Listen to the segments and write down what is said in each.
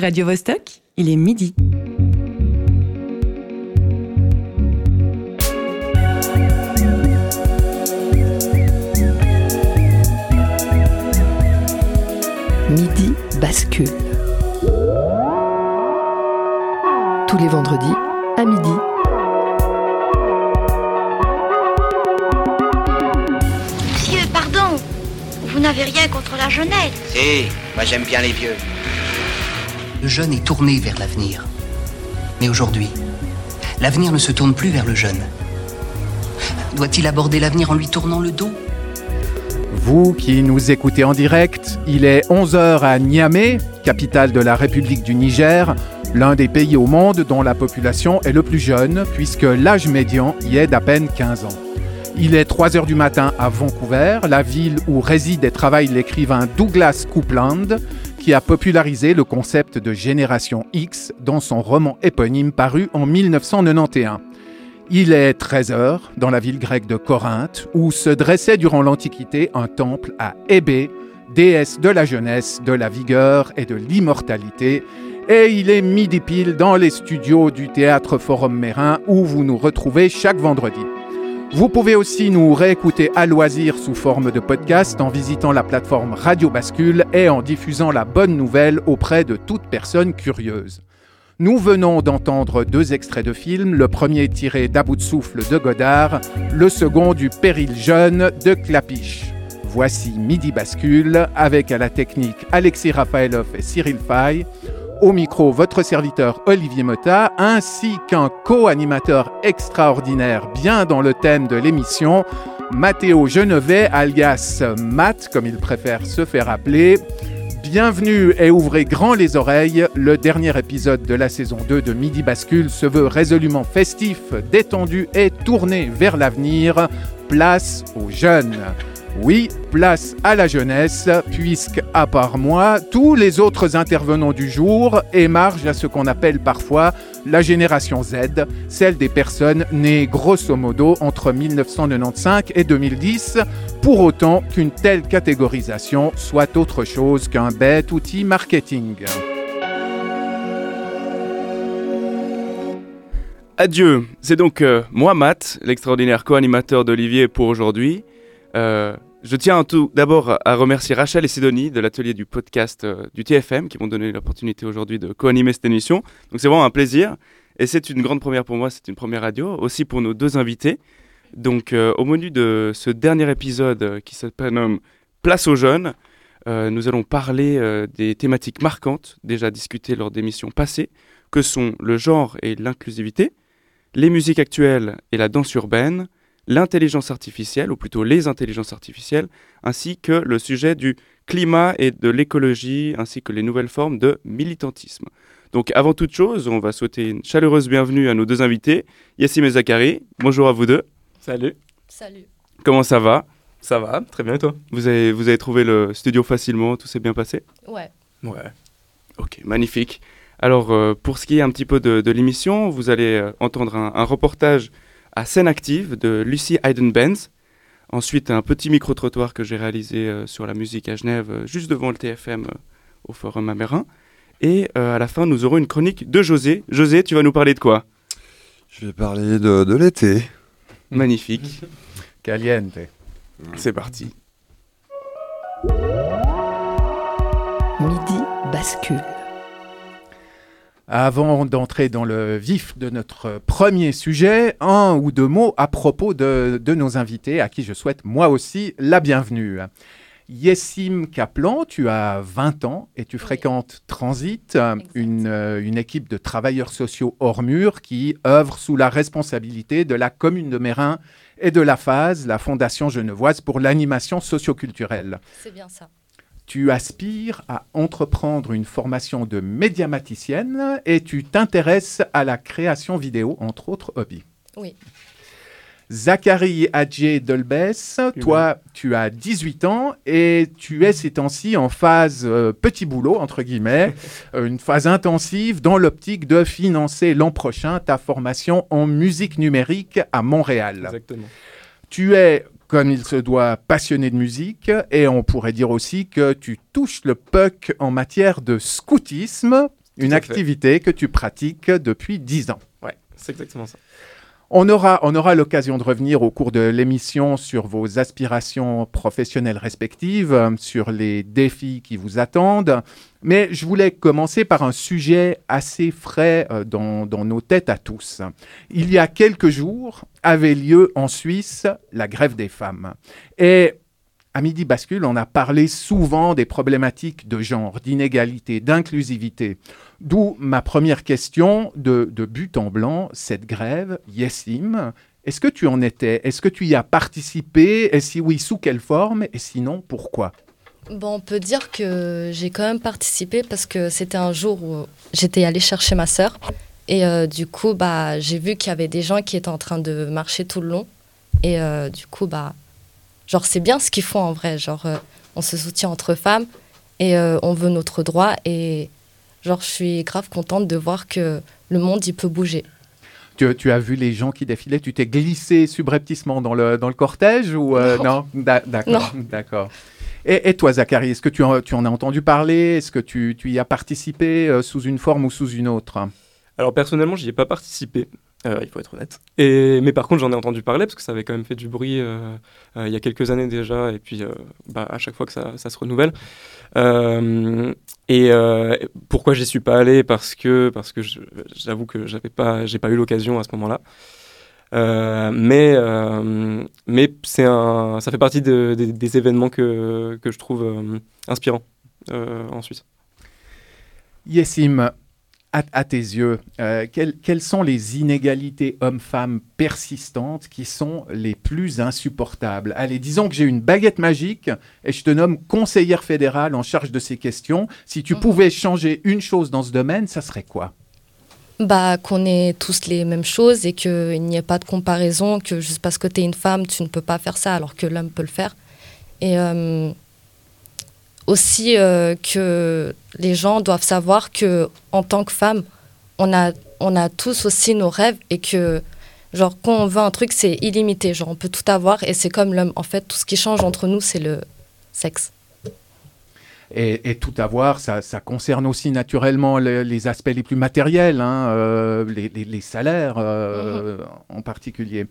Radio Vostok, il est midi. Midi bascule. Tous les vendredis à midi. Monsieur, pardon. Vous n'avez rien contre la jeunesse. Si, moi j'aime bien les vieux. Le jeune est tourné vers l'avenir. Mais aujourd'hui, l'avenir ne se tourne plus vers le jeune. Doit-il aborder l'avenir en lui tournant le dos? Vous qui nous écoutez en direct, il est 11h à Niamey, capitale de la République du Niger, l'un des pays au monde dont la population est le plus jeune, puisque l'âge médian y est d'à peine 15 ans. Il est 3 heures du matin à Vancouver, la ville où réside et travaille l'écrivain Douglas Coupland, qui a popularisé le concept de génération X dans son roman éponyme paru en 1991. Il est 13 heures dans la ville grecque de Corinthe, où se dressait durant l'Antiquité un temple à Hébé, déesse de la jeunesse, de la vigueur et de l'immortalité. Et il est midi pile dans les studios du théâtre Forum Mérin, où vous nous retrouvez chaque vendredi. Vous pouvez aussi nous réécouter à loisir sous forme de podcast en visitant la plateforme Radio Bascule et en diffusant la bonne nouvelle auprès de toute personne curieuse. Nous venons d'entendre deux extraits de films, le premier tiré d'À bout de souffle de Godard, le second du Péril jeune de Clapiche. Voici Midi Bascule avec à la technique Alexis Rafaelov et Cyril Fay. Au micro, votre serviteur Olivier Mota, ainsi qu'un co-animateur extraordinaire bien dans le thème de l'émission, Mathéo Genevet, alias Matt, comme il préfère se faire appeler. Bienvenue et ouvrez grand les oreilles. Le dernier épisode de la saison 2 de Midi Bascule se veut résolument festif, détendu et tourné vers l'avenir. Place aux jeunes. Oui, place à la jeunesse, puisque, à part moi, tous les autres intervenants du jour émargent à ce qu'on appelle parfois la génération Z, celle des personnes nées grosso modo entre 1995 et 2010, pour autant qu'une telle catégorisation soit autre chose qu'un bête outil marketing. Adieu, c'est donc euh, moi Matt, l'extraordinaire co-animateur d'Olivier pour aujourd'hui. Euh, je tiens tout d'abord à remercier Rachel et Sidonie de l'atelier du podcast euh, du TFM qui m'ont donné l'opportunité aujourd'hui de co-animer cette émission. Donc c'est vraiment un plaisir et c'est une grande première pour moi, c'est une première radio, aussi pour nos deux invités. Donc euh, au menu de ce dernier épisode euh, qui s'appelle Place aux jeunes, nous allons parler des thématiques marquantes déjà discutées lors d'émissions passées, que sont le genre et l'inclusivité, les musiques actuelles et la danse urbaine, l'intelligence artificielle, ou plutôt les intelligences artificielles, ainsi que le sujet du climat et de l'écologie, ainsi que les nouvelles formes de militantisme. Donc avant toute chose, on va souhaiter une chaleureuse bienvenue à nos deux invités, Yassim et Zachary. Bonjour à vous deux. Salut. Salut. Comment ça va? Ça va, très bien et toi? Vous avez, vous avez trouvé le studio facilement, tout s'est bien passé? Ouais. Ouais. Ok, magnifique. Alors, euh, pour ce qui est un petit peu de, de l'émission, vous allez euh, entendre un, un reportage à scène active de Lucie Hayden-Benz. Ensuite, un petit micro-trottoir que j'ai réalisé euh, sur la musique à Genève, euh, juste devant le TFM euh, au Forum Amérin. Et euh, à la fin, nous aurons une chronique de José. José, tu vas nous parler de quoi? Je vais parler de, de l'été. Magnifique. Caliente. C'est parti. Midi bascule. Avant d'entrer dans le vif de notre premier sujet, un ou deux mots à propos de, de nos invités, à qui je souhaite moi aussi la bienvenue. Yessim Kaplan, tu as 20 ans et tu fréquentes Transit, une, euh, une équipe de travailleurs sociaux hors mur qui œuvre sous la responsabilité de la commune de Mérin et de la FASE, la Fondation Genevoise pour l'animation socioculturelle. C'est bien ça. Tu aspires à entreprendre une formation de médiamaticienne et tu t'intéresses à la création vidéo, entre autres hobbies. Oui. Zachary Adjé Dolbès, toi, tu as 18 ans et tu es ces temps-ci en phase euh, petit boulot, entre guillemets, euh, une phase intensive dans l'optique de financer l'an prochain ta formation en musique numérique à Montréal. Exactement. Tu es, comme il se doit, passionné de musique et on pourrait dire aussi que tu touches le puck en matière de scoutisme. Une fait. activité que tu pratiques depuis 10 ans. Ouais, c'est exactement ça. On aura, on aura l'occasion de revenir au cours de l'émission sur vos aspirations professionnelles respectives, sur les défis qui vous attendent. Mais je voulais commencer par un sujet assez frais euh, dans, dans nos têtes à tous. Il y a quelques jours avait lieu en Suisse la grève des femmes. Et à Midi Bascule, on a parlé souvent des problématiques de genre, d'inégalité, d'inclusivité. D'où ma première question de, but en blanc, cette grève, Yessim, est-ce que tu en étais? Est-ce que tu y as participé? Et si oui, sous quelle forme? Et sinon, pourquoi? Bon, on peut dire que j'ai quand même participé parce que c'était un jour où j'étais allée chercher ma sœur. Et euh, du coup, bah, j'ai vu qu'il y avait des gens qui étaient en train de marcher tout le long. Et euh, du coup, bah, genre, c'est bien ce qu'ils font en vrai. Genre, euh, on se soutient entre femmes et on veut notre droit. Et genre, je suis grave contente de voir que le monde, il peut bouger. tu, tu as vu les gens qui défilaient Tu t'es glissé subrepticement dans le, dans le cortège ou euh, non, D'a- D'accord. D'accord. Et, et toi, Zachary, est-ce que tu en, tu en as entendu parler? Est-ce que tu, tu y as participé euh, sous une forme ou sous une autre? Alors personnellement, j'y ai pas participé. Euh, il faut être honnête. Et, mais par contre, j'en ai entendu parler parce que ça avait quand même fait du bruit euh, euh, il y a quelques années déjà, et puis euh, bah, à chaque fois que ça, ça se renouvelle. Euh, et euh, pourquoi j'y suis pas allé? Parce que parce que je- j'avoue que j'avais pas j'ai pas eu l'occasion à ce moment-là. Euh, mais euh, mais c'est un ça fait partie de- des- des événements que, que je trouve euh, inspirants euh, en Suisse. Yessim, à, à tes yeux, euh, quelles, quelles sont les inégalités hommes-femmes persistantes qui sont les plus insupportables? Allez, disons que j'ai une baguette magique et je te nomme conseillère fédérale en charge de ces questions. Si tu Mhm. pouvais changer une chose dans ce domaine, ça serait quoi? Bah, qu'on ait tous les mêmes choses et qu'il n'y ait pas de comparaison, que juste parce que tu es une femme, tu ne peux pas faire ça alors que l'homme peut le faire. Et euh, aussi euh, que les gens doivent savoir que en tant que femme, on a, on a tous aussi nos rêves et que genre quand on veut un truc, c'est illimité. Genre on peut tout avoir et c'est comme l'homme. En fait, tout ce qui change entre nous, c'est le sexe. et, et tout avoir, ça, ça concerne aussi naturellement le- les aspects les plus matériels, hein, euh, les, les- les salaires euh, en particulier.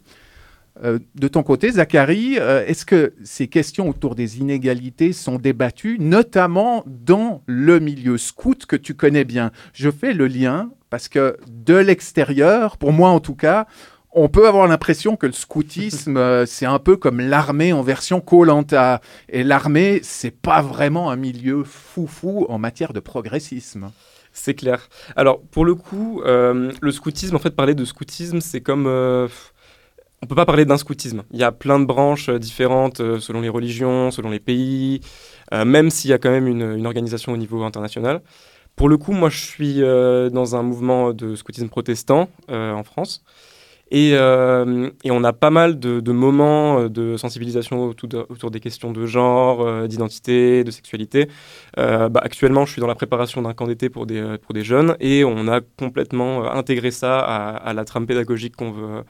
Euh, de ton côté, Zachary, euh, est-ce que ces questions autour des inégalités sont débattues, notamment dans le milieu scout que tu connais bien? Je fais le lien parce que de l'extérieur, pour moi en tout cas, on peut avoir l'impression que le scoutisme, euh, c'est un peu comme l'armée en version Koh-Lanta. Et l'armée, c'est pas vraiment un milieu foufou en matière de progressisme. C'est clair. Alors, pour le coup, le scoutisme, en fait, parler de scoutisme, c'est comme. On peut pas parler d'un scoutisme. Il y a plein de branches euh, différentes euh, selon les religions, selon les pays, euh, même s'il y a quand même une, organisation au niveau international. Pour le coup, moi, je suis dans un mouvement de scoutisme protestant en France. Et, on a pas mal de, moments de sensibilisation autour, de- autour des questions de genre, d'identité, de sexualité. Bah, actuellement, je suis dans la préparation d'un camp d'été pour des, jeunes et on a complètement intégré ça à, à la trame pédagogique qu'on veut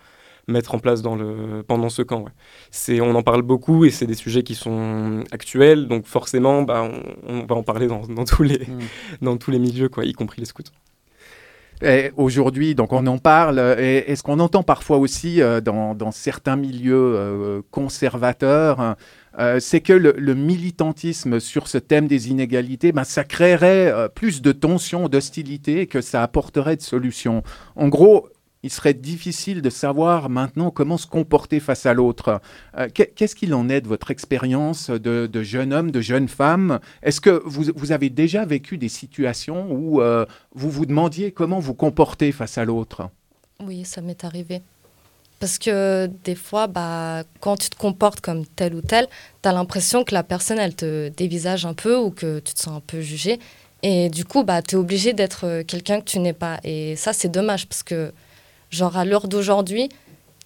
mettre en place dans le, pendant ce camp. ouais. C'est, on en parle beaucoup et c'est des sujets qui sont actuels, donc forcément, bah, on, on va en parler dans, dans tous, les, dans tous les milieux, quoi, y compris les scouts. Aujourd'hui, donc on en parle. Et, et ce qu'on entend parfois aussi euh, dans, dans certains milieux euh, conservateurs, euh, c'est que le, le militantisme sur ce thème des inégalités, ben, ça créerait plus de tensions, d'hostilité, que ça apporterait de solutions? En gros, il serait difficile de savoir maintenant comment se comporter face à l'autre. Euh, qu'est- Qu'est-ce qu'il en est de votre expérience de, de jeune homme, de jeune femme? Est-ce que vous, vous avez déjà vécu des situations où euh, vous vous demandiez comment vous comporter face à l'autre? Oui, ça m'est arrivé. Parce que des fois, bah, quand tu te comportes comme tel ou tel, tu as l'impression que la personne, elle te dévisage un peu ou que tu te sens un peu jugé. Et du coup, bah, tu es obligé d'être euh, quelqu'un que tu n'es pas. Et ça, c'est dommage parce que, genre, à l'heure d'aujourd'hui,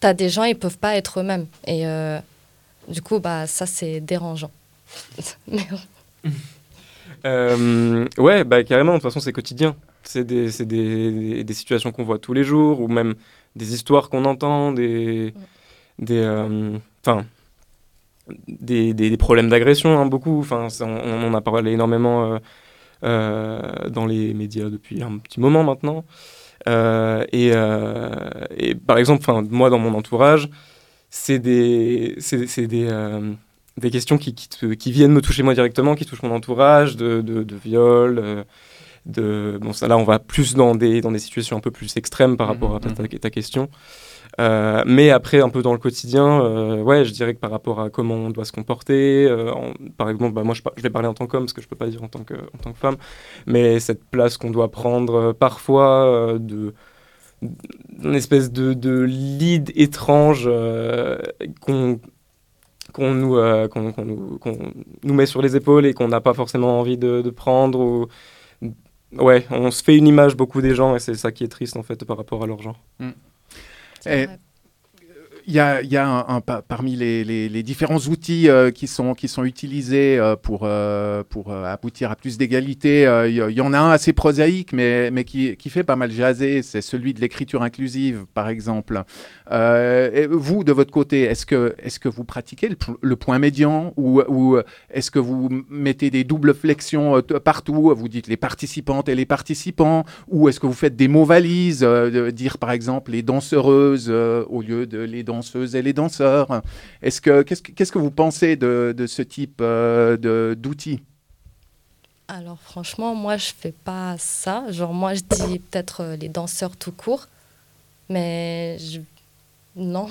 tu as des gens, ils peuvent pas être eux-mêmes. Et euh, du coup, bah, ça, c'est dérangeant. Euh, ouais, bah, carrément, de toute façon, c'est quotidien. C'est des, des, des- situations qu'on voit tous les jours, ou même des histoires qu'on entend, des, des, euh, enfin, des, des- des problèmes d'agression, hein, beaucoup. Enfin, ça, on, on en a parlé énormément euh, dans les médias depuis un petit moment maintenant. Et, et, par exemple, moi, dans mon entourage, c'est des, c'est, des, des questions qui, qui, viennent me toucher moi directement, qui touchent mon entourage, de, de, de viol. de, bon, ça là, on va plus dans des, dans des situations un peu plus extrêmes par rapport à ta, ta, ta question. Euh, mais après, un peu dans le quotidien, euh, ouais, je dirais que par rapport à comment on doit se comporter, euh, par exemple, bah, moi je, je, vais parler en tant qu'homme parce que je peux pas dire en tant que, femme, mais cette place qu'on doit prendre parfois de une espèce de, lead étrange qu'on nous, met sur les épaules et qu'on n'a pas forcément envie de, de prendre. Ou... Ouais, on se fait une image beaucoup des gens et c'est ça qui est triste en fait par rapport à leur genre. Mm. Et il y a, parmi les, différents outils euh, qui, sont, utilisés euh, pour, euh, aboutir à plus d'égalité. Il y, en a un assez prosaïque, mais, qui, fait pas mal jaser. C'est celui de l'écriture inclusive, par exemple. Vous, de votre côté, est-ce que, vous pratiquez le, point médian ou, ou est-ce que vous mettez des doubles flexions partout Vous dites les participantes et les participants Ou est-ce que vous faites des mots valises Dire, par exemple, les danseuses au lieu de les danseuses et les danseurs. Est-ce que, qu'est-ce, qu'est-ce que vous pensez de, de ce type euh, de, d'outils? Alors franchement, moi je fais pas ça. Genre moi je dis peut-être euh, les danseurs tout court, mais je... non.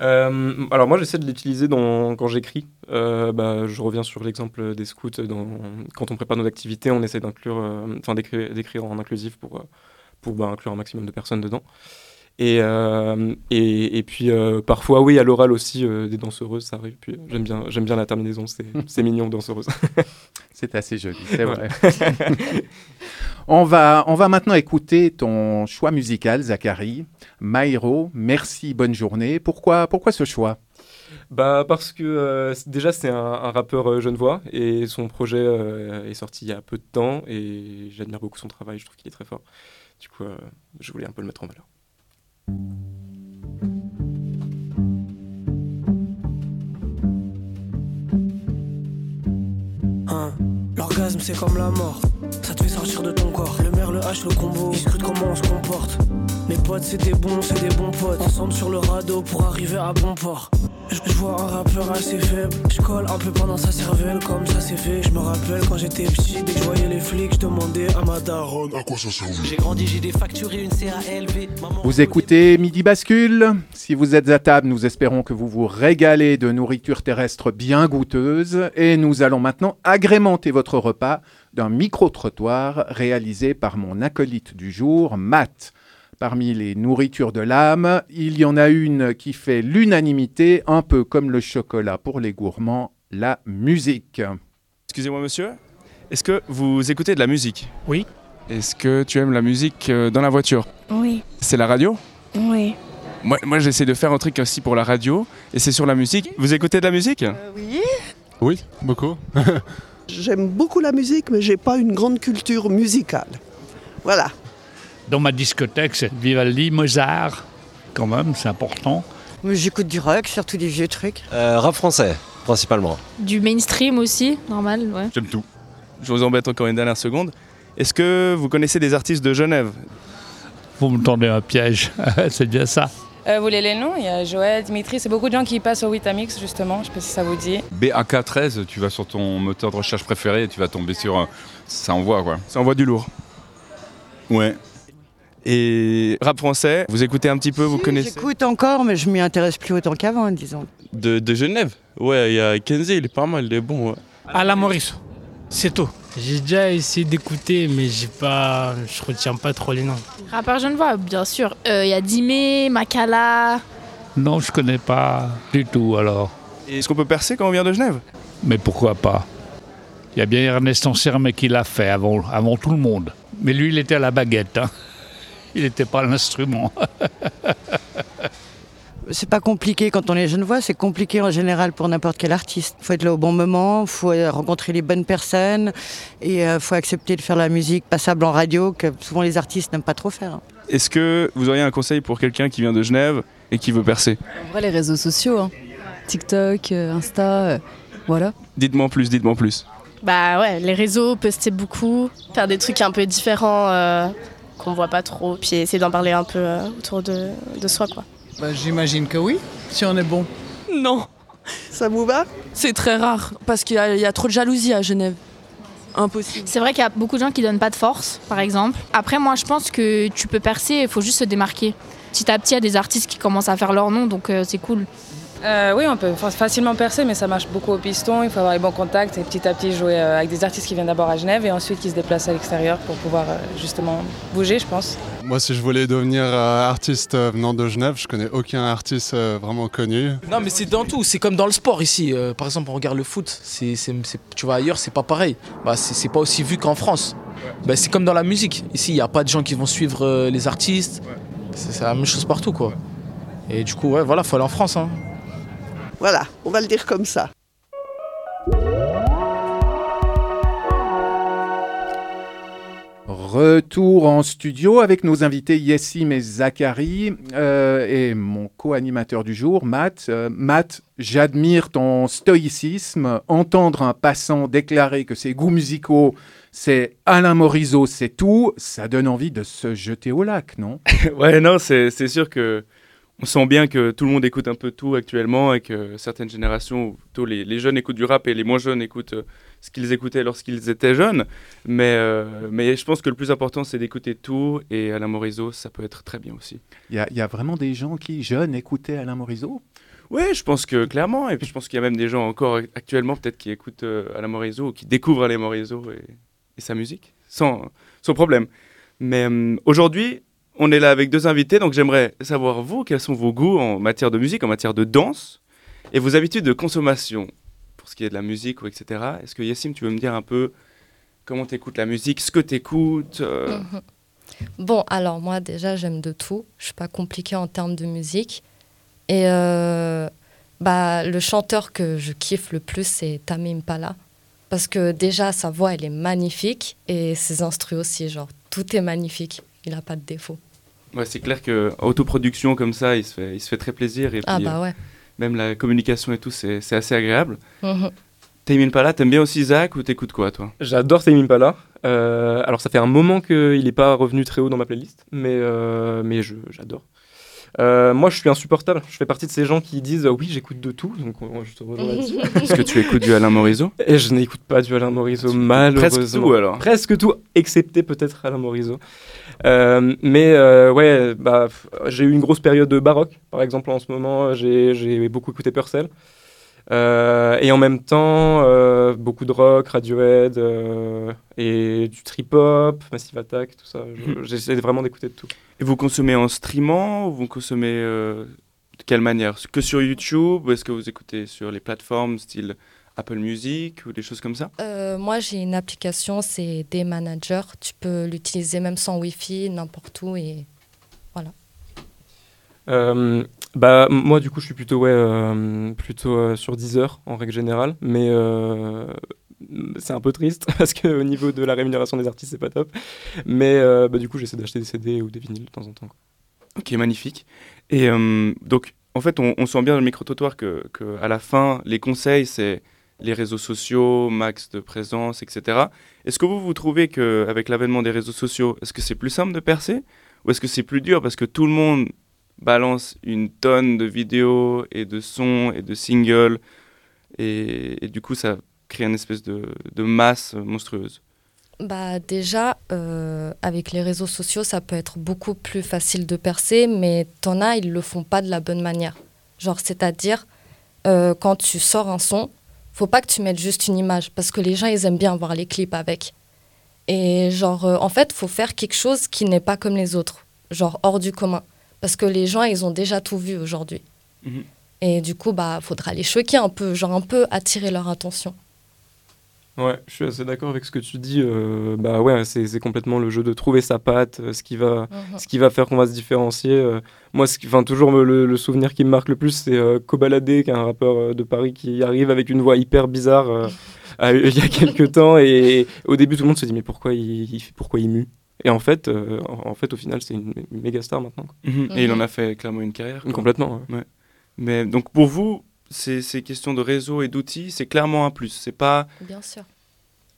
Euh, alors moi j'essaie de l'utiliser dans, quand j'écris. bah, je reviens sur l'exemple des scouts. Dans, quand on prépare nos activités, on essaie d'inclure, enfin d'écrire, d'écrire en inclusif pour, pour bah, inclure un maximum de personnes dedans. Et, euh, et, et, puis euh, parfois, oui, à l'oral aussi, euh, des danseuses, ça arrive. Puis j'aime bien, j'aime bien la terminaison, c'est mignon, danseuse. c'est assez joli, c'est vrai. on, va, on va maintenant écouter ton choix musical, Zachary. Maïro, merci, bonne journée. Pourquoi, pourquoi ce choix? Bah parce que déjà c'est un, un, rappeur genevois et son projet est sorti il y a peu de temps et j'admire beaucoup son travail, je trouve qu'il est très fort. Du coup, je voulais un peu le mettre en valeur. Hein, L'orgasme c'est comme la mort, ça te fait sortir de ton corps. Le merle, le H, le combo, ils comment on se comporte. Mes potes c'est des bons, c'est des bons potes. Ensemble sur le radeau pour arriver à bon port. Je vois un rappeur assez faible, je colle un peu pendant sa cervelle comme ça c'est fait. Je me rappelle quand j'étais petit, dès que je voyais les flics, je demandais à ma daronne à quoi ça servait. J'ai grandi, j'ai des factures et une CALV. Vous écoutez Midi Bascule. Si vous êtes à table, nous espérons que vous vous régalez de nourriture terrestre bien goûteuse et nous allons maintenant agrémenter votre repas d'un micro-trottoir réalisé par mon acolyte du jour, Matt. Parmi les nourritures de l'âme, il y en a une qui fait l'unanimité, un peu comme le chocolat pour les gourmands, la musique. Excusez-moi monsieur, est-ce que vous écoutez de la musique? Oui. Est-ce que tu aimes la musique euh, dans la voiture? Oui. C'est la radio? Oui. Moi, moi j'essaie de faire un truc aussi pour la radio, et c'est sur la musique. Vous écoutez de la musique? Euh, Oui. Oui, beaucoup. J'aime beaucoup la musique, mais j'ai pas une grande culture musicale. Voilà. Dans ma discothèque, c'est Vivaldi, Mozart, quand même, c'est important. J'écoute du rock, surtout des vieux trucs. Euh, rap français, principalement. Du mainstream aussi, normal, ouais. J'aime tout. Je vous embête encore une dernière seconde. Est-ce que vous connaissez des artistes de Genève? Vous me tendez un piège, c'est bien ça. Euh, vous voulez les noms? Il y a Joël, Dimitri, c'est beaucoup de gens qui passent au Witamix justement, je sais pas si ça vous dit. BAK13, tu vas sur ton moteur de recherche préféré et tu vas tomber sur... Ça envoie quoi. Ça envoie du lourd. Ouais. Et rap français, vous écoutez un petit peu, vous connaissez J'écoute encore, mais je m'y intéresse plus autant qu'avant, disons. De, de, Genève Ouais, il y a Kenzie, il est pas mal, il est bon. Ouais. Alain Maurice, c'est tout. J'ai déjà essayé d'écouter, mais j'ai pas, je retiens pas trop les noms. Rappeur genevois, bien sûr. Il euh, y a Dimé, Makala. Non, je connais pas du tout alors. Est-ce qu'on peut percer quand on vient de Genève? Mais pourquoi pas? Il y a bien Ernest Anserme qui l'a fait avant, avant tout le monde. Mais lui, il était à la baguette. Hein il n'était pas l'instrument. c'est pas compliqué quand on est jeune voix, c'est compliqué en général pour n'importe quel artiste. Il faut être là au bon moment, il faut rencontrer les bonnes personnes et il euh, faut accepter de faire la musique passable en radio que souvent les artistes n'aiment pas trop faire. Est-ce que vous auriez un conseil pour quelqu'un qui vient de Genève et qui veut percer? En vrai, les réseaux sociaux, hein. TikTok, euh, Insta, euh, voilà. Dites-moi plus, dites-moi plus. Bah ouais, les réseaux, poster beaucoup, faire des trucs un peu différents euh, qu'on voit pas trop, puis essayer d'en parler un peu euh, autour de, de soi quoi. Bah, J'imagine que oui, si on est bon. Non. Ça vous va? C'est très rare parce qu'il y, a- il y a trop de jalousie à Genève. Impossible. C'est vrai qu'il y a beaucoup de gens qui donnent pas de force, par exemple. Après, moi, je pense que tu peux percer, il faut juste se démarquer. Petit à petit, il y a des artistes qui commencent à faire leur nom, donc euh, c'est cool. Euh, oui, on peut fa- facilement percer, mais ça marche beaucoup au piston. Il faut avoir les bons contacts et petit à petit jouer euh, avec des artistes qui viennent d'abord à Genève et ensuite qui se déplacent à l'extérieur pour pouvoir euh, justement bouger, je pense. Moi, si je voulais devenir artiste venant de Genève, je connais aucun artiste vraiment connu. Non, mais c'est dans tout. C'est comme dans le sport ici. Par exemple, on regarde le foot. C'est, c'est- c'est- tu vas ailleurs, c'est pas pareil. Bah, c'est, pas aussi vu qu'en France. Bah, c'est comme dans la musique. Ici, il n'y a pas de gens qui vont suivre les artistes. C'est, c'est la même chose partout, quoi. Et du coup, ouais, voilà, faut aller en France. Hein. Voilà, on va le dire comme ça. Retour en studio avec nos invités Yessim et Zachary euh, et mon co-animateur du jour, Matt. Euh, Matt, j'admire ton stoïcisme. Entendre un passant déclarer que ses goûts musicaux, c'est Alain Morisot, c'est tout, ça donne envie de se jeter au lac, non? Ouais, non, c'est c'est sûr que on sent bien que tout le monde écoute un peu tout actuellement et que certaines générations, plutôt les, les jeunes écoutent du rap et les moins jeunes écoutent euh, ce qu'ils écoutaient lorsqu'ils étaient jeunes. Mais, euh, mais je pense que le plus important, c'est d'écouter tout et Alain Morisot, ça peut être très bien aussi. Il y, a- il y a vraiment des gens qui, jeunes, écoutaient Alain Morisot? Oui, je pense que clairement. Et puis je pense qu'il y a même des gens encore actuellement peut-être qui écoutent euh, Alain Morisot ou qui découvrent Alain Morisot et, et sa musique sans, sans problème. Mais aujourd'hui, on est là avec deux invités, donc j'aimerais savoir vous, quels sont vos goûts en matière de musique, en matière de danse et vos habitudes de consommation pour ce qui est de la musique ou etc. Est-ce que Yassim, tu veux me dire un peu comment tu écoutes la musique, ce que tu écoutes Mhm. Bon, alors moi déjà j'aime de tout. Je suis pas compliquée en termes de musique. Et euh, bah, le chanteur que je kiffe le plus c'est Tamim Impala. Parce que déjà sa voix elle est magnifique et ses instruments aussi. Genre tout est magnifique. Il a pas de défaut. Ouais, c'est clair que autoproduction comme ça, il se fait, il se fait très plaisir. Et Ah puis, bah euh, ouais. même la communication et tout, c'est c'est assez agréable. Mhm. Tame Impala, t'aimes bien aussi Zach ou t'écoutes quoi toi? J'adore Tame Impala. Euh, alors ça fait un moment qu'il n'est pas revenu très haut dans ma playlist, mais, euh, mais je- j'adore. Euh, moi je suis insupportable, je fais partie de ces gens qui disent euh, oui j'écoute de tout, donc euh, je te rejoins là-dessus. Est-ce que tu écoutes du Alain Morisot? Et je n'écoute pas du Alain Morisot, malheureusement. presque tout, alors. Presque tout, excepté peut-être Alain Morisot. Euh, mais euh, ouais, bah, j'ai eu une grosse période de baroque, par exemple en ce moment, j'ai beaucoup écouté Purcell. Euh, et en même temps, euh, beaucoup de rock, Radiohead, euh, et du trip-hop, Massive Attack, tout ça. Mhm. J'essaie vraiment d'écouter de tout. Et vous consommez en streamant ou vous consommez de quelle manière? Que sur YouTube ou est-ce que vous écoutez sur les plateformes style Apple Music ou des choses comme ça? Euh, moi j'ai une application, c'est des managers. Tu peux l'utiliser même sans Wi-Fi, n'importe où et voilà. Euh, bah, moi, du coup, je suis plutôt, ouais, euh, plutôt euh, sur Deezer en règle générale, mais euh, c'est un peu triste parce qu'au niveau de la rémunération des artistes, c'est pas top. Mais euh, bah, du coup, j'essaie d'acheter des CD ou des vinyles de temps en temps. Ok, magnifique. Et euh, donc, en fait, on, on sent bien dans le micro-trottoir que, que à la fin, les conseils, c'est les réseaux sociaux, max de présence, etc. Est-ce que vous, vous trouvez qu'avec l'avènement des réseaux sociaux, est-ce que c'est plus simple de percer? Ou est-ce que c'est plus dur parce que tout le monde balance une tonne de vidéos et de sons et de singles et, du coup, ça crée une espèce de, de masse monstrueuse? Bah déjà, euh, avec les réseaux sociaux, ça peut être beaucoup plus facile de percer, mais t'en as, ils le font pas de la bonne manière. Genre, c'est-à-dire, euh, quand tu sors un son, faut pas que tu mettes juste une image, parce que les gens, ils aiment bien voir les clips avec. Et genre, euh, en fait, faut faire quelque chose qui n'est pas comme les autres, genre hors du commun, parce que les gens, ils ont déjà tout vu aujourd'hui. Mhm. Et du coup, bah, faudra les choquer un peu, genre un peu attirer leur attention. Ouais, je suis assez d'accord avec ce que tu dis. euh, bah ouais, c'est c'est complètement le jeu de trouver sa patte, euh, ce qui va, Mhm. ce qui va faire qu'on va se différencier. euh. moi, ce qui, enfin, toujours me- le, le souvenir qui me marque le plus, c'est euh, Kobalade, qui est un rappeur euh, de Paris qui arrive avec une voix hyper bizarre euh, il y a quelques temps. Et au début, tout le monde se dit mais pourquoi il, il- pourquoi il mue? Et en fait, euh, en, en fait, au final, c'est une, une méga star maintenant. quoi. Mhm. Et il en a fait clairement une carrière. quoi. Complètement. ouais. Ouais. Mais donc pour vous, ces, ces questions de réseau et d'outils, c'est clairement un plus. C'est pas Bien sûr.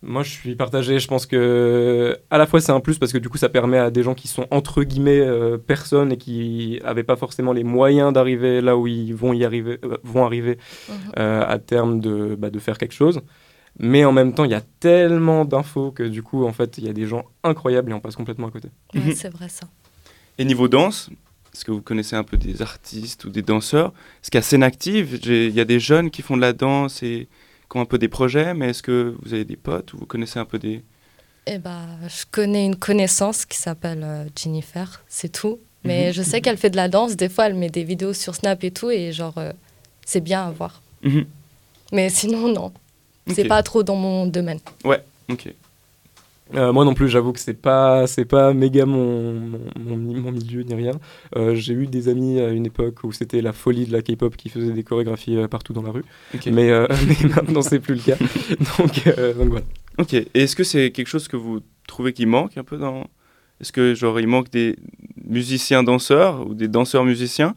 Moi, je suis partagé. Je pense que à la fois c'est un plus parce que du coup, ça permet à des gens qui sont entre guillemets euh, personnes et qui n'avaient pas forcément les moyens d'arriver là où ils vont y arriver, euh, vont arriver euh, à terme de, bah, de faire quelque chose. Mais en même temps, il y a tellement d'infos que du coup, en fait, il y a des gens incroyables et on passe complètement à côté. Ouais, c'est vrai ça. Et niveau danse, est-ce que vous connaissez un peu des artistes ou des danseurs? Est-ce qu'à Scène Active, il y a des jeunes qui font de la danse et qui ont un peu des projets, mais est-ce que vous avez des potes ou vous connaissez un peu des... Eh bah, je connais une connaissance qui s'appelle euh, Jennifer, c'est tout. Mais Mhm. je sais qu'elle fait de la danse. Des fois, elle met des vidéos sur Snap et tout, et genre, euh, c'est bien à voir. Mhm. Mais sinon, non. C'est Ok. pas trop dans mon domaine. Ouais, ok. Euh, moi non plus, j'avoue que c'est pas c'est pas méga mon, mon, mon mi- mon milieu ni rien. Euh, j'ai eu des amis à une époque où c'était la folie de la K-pop qui faisait des chorégraphies euh, partout dans la rue. Mais, euh, mais maintenant c'est plus le cas. Donc, donc voilà. Ok, et est-ce que c'est quelque chose que vous trouvez qui manque un peu dans... Est-ce que genre il manque des musiciens danseurs ou des danseurs musiciens?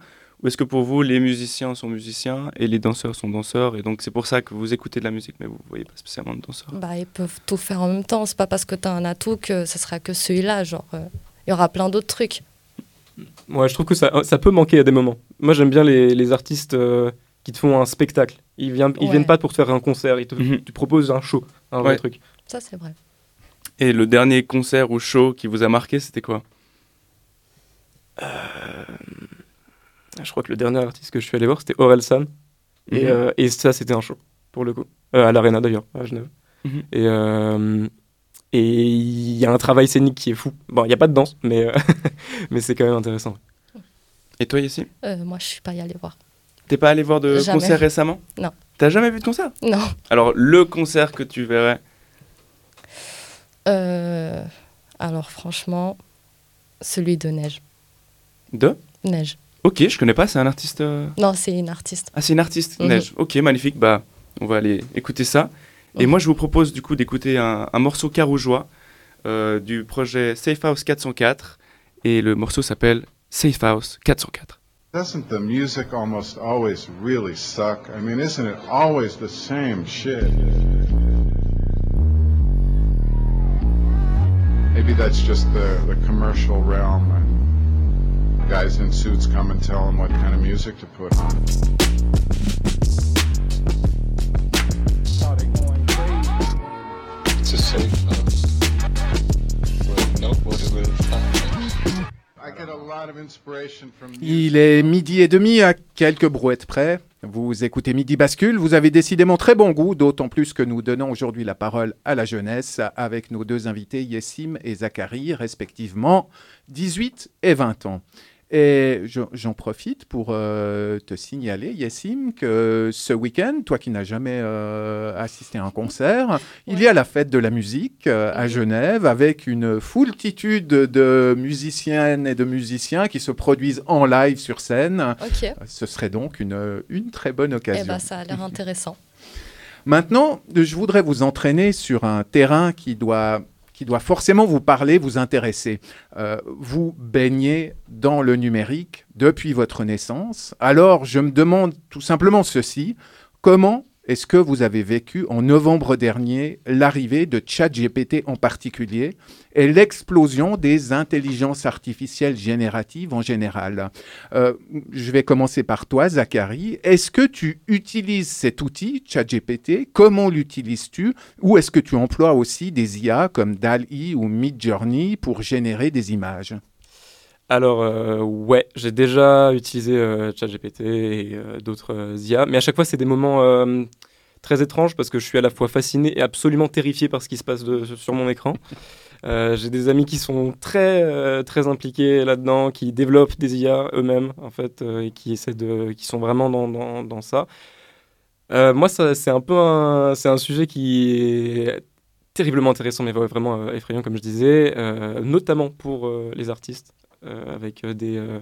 Ou est-ce que pour vous les musiciens sont musiciens et les danseurs sont danseurs et donc c'est pour ça que vous écoutez de la musique mais vous voyez pas spécialement de danseurs? Bah, ils peuvent tout faire en même temps. C'est pas parce que t'as un atout que ce sera que celui-là. Genre, euh, il y aura plein d'autres trucs. Ouais, je trouve que ça, ça peut manquer à des moments. Moi j'aime bien les, les artistes euh, qui te font un spectacle. Ils, viennent, ils Ouais. viennent pas pour te faire un concert, ils te, tu proposent un show, un vrai truc. Ça, c'est vrai. Et le dernier concert ou show qui vous a marqué c'était quoi? Je crois que le dernier artiste que je suis allé voir, c'était Orelsan. Et, Mhm. euh, et ça, c'était un show, pour le coup. Euh, à l'Arena d'ailleurs, à Genève. Mhm. Et euh, et il y a un travail scénique qui est fou. Bon, il n'y a pas de danse, mais, euh, mais c'est quand même intéressant. Et toi Yessim Euh, moi, je suis pas y allée voir. T'es pas allé voir de Jamais. concert récemment? Non. T'as jamais vu de concert? Non. Alors le concert que tu verrais? Euh, alors, franchement, celui de Neige. de? Neige. Ok, je connais pas, c'est un artiste... euh, Non, c'est une artiste. Ah, c'est une artiste, Mhm. Neige. Ok, magnifique. Bah, on va aller écouter ça. Et moi, je vous propose du coup d'écouter un, un morceau carougeois euh, du projet Safe House 404. Et le morceau s'appelle Safe House 404. Doesn't the music almost always really suck? I mean, isn't it always the same shit? Maybe that's just the, the commercial realm guys in suits come and tell them what kind of music to put on. It's a safe house where nobody will find I get a lot of inspiration from Il est midi et demi à quelques brouettes près. Vous écoutez Midi Bascule, vous avez décidément très bon goût, d'autant plus que nous donnons aujourd'hui la parole à la jeunesse avec nos deux invités Yessim et Zachary, respectivement 18 et 20 ans. Et je- j'en profite pour euh, te signaler, Yessim, que ce week-end, toi qui n'as jamais euh, assisté à un concert, il y a la fête de la musique euh, à Genève avec une foultitude de musiciennes et de musiciens qui se produisent en live sur scène. Ok. Ce serait donc une, une très bonne occasion. Eh ben, ça a l'air intéressant. Maintenant, je voudrais vous entraîner sur un terrain qui doit, qui doit forcément vous parler, vous intéresser. Euh, vous baignez dans le numérique depuis votre naissance. Alors, je me demande tout simplement ceci. Comment est-ce que vous avez vécu en novembre dernier l'arrivée de ChatGPT en particulier et l'explosion des intelligences artificielles génératives en général? Euh, Je vais commencer par toi, Zachary. Est-ce que tu utilises cet outil, ChatGPT? Comment l'utilises-tu? Ou est-ce que tu emploies aussi des IA comme DAL-E ou Midjourney pour générer des images? Alors, euh, ouais, j'ai déjà utilisé euh, ChatGPT et euh, d'autres euh, IA, mais à chaque fois, c'est des moments très étranges parce que je suis à la fois fasciné et absolument terrifié par ce qui se passe sur mon écran. J'ai des amis qui sont très, très impliqués là-dedans, qui développent des IA eux-mêmes, en fait, et qui, essaient de, qui sont vraiment dans, ça. Moi, c'est un peu un, c'est un sujet qui est terriblement intéressant, mais vraiment effrayant, comme je disais, notamment pour les artistes, avec euh, des, euh,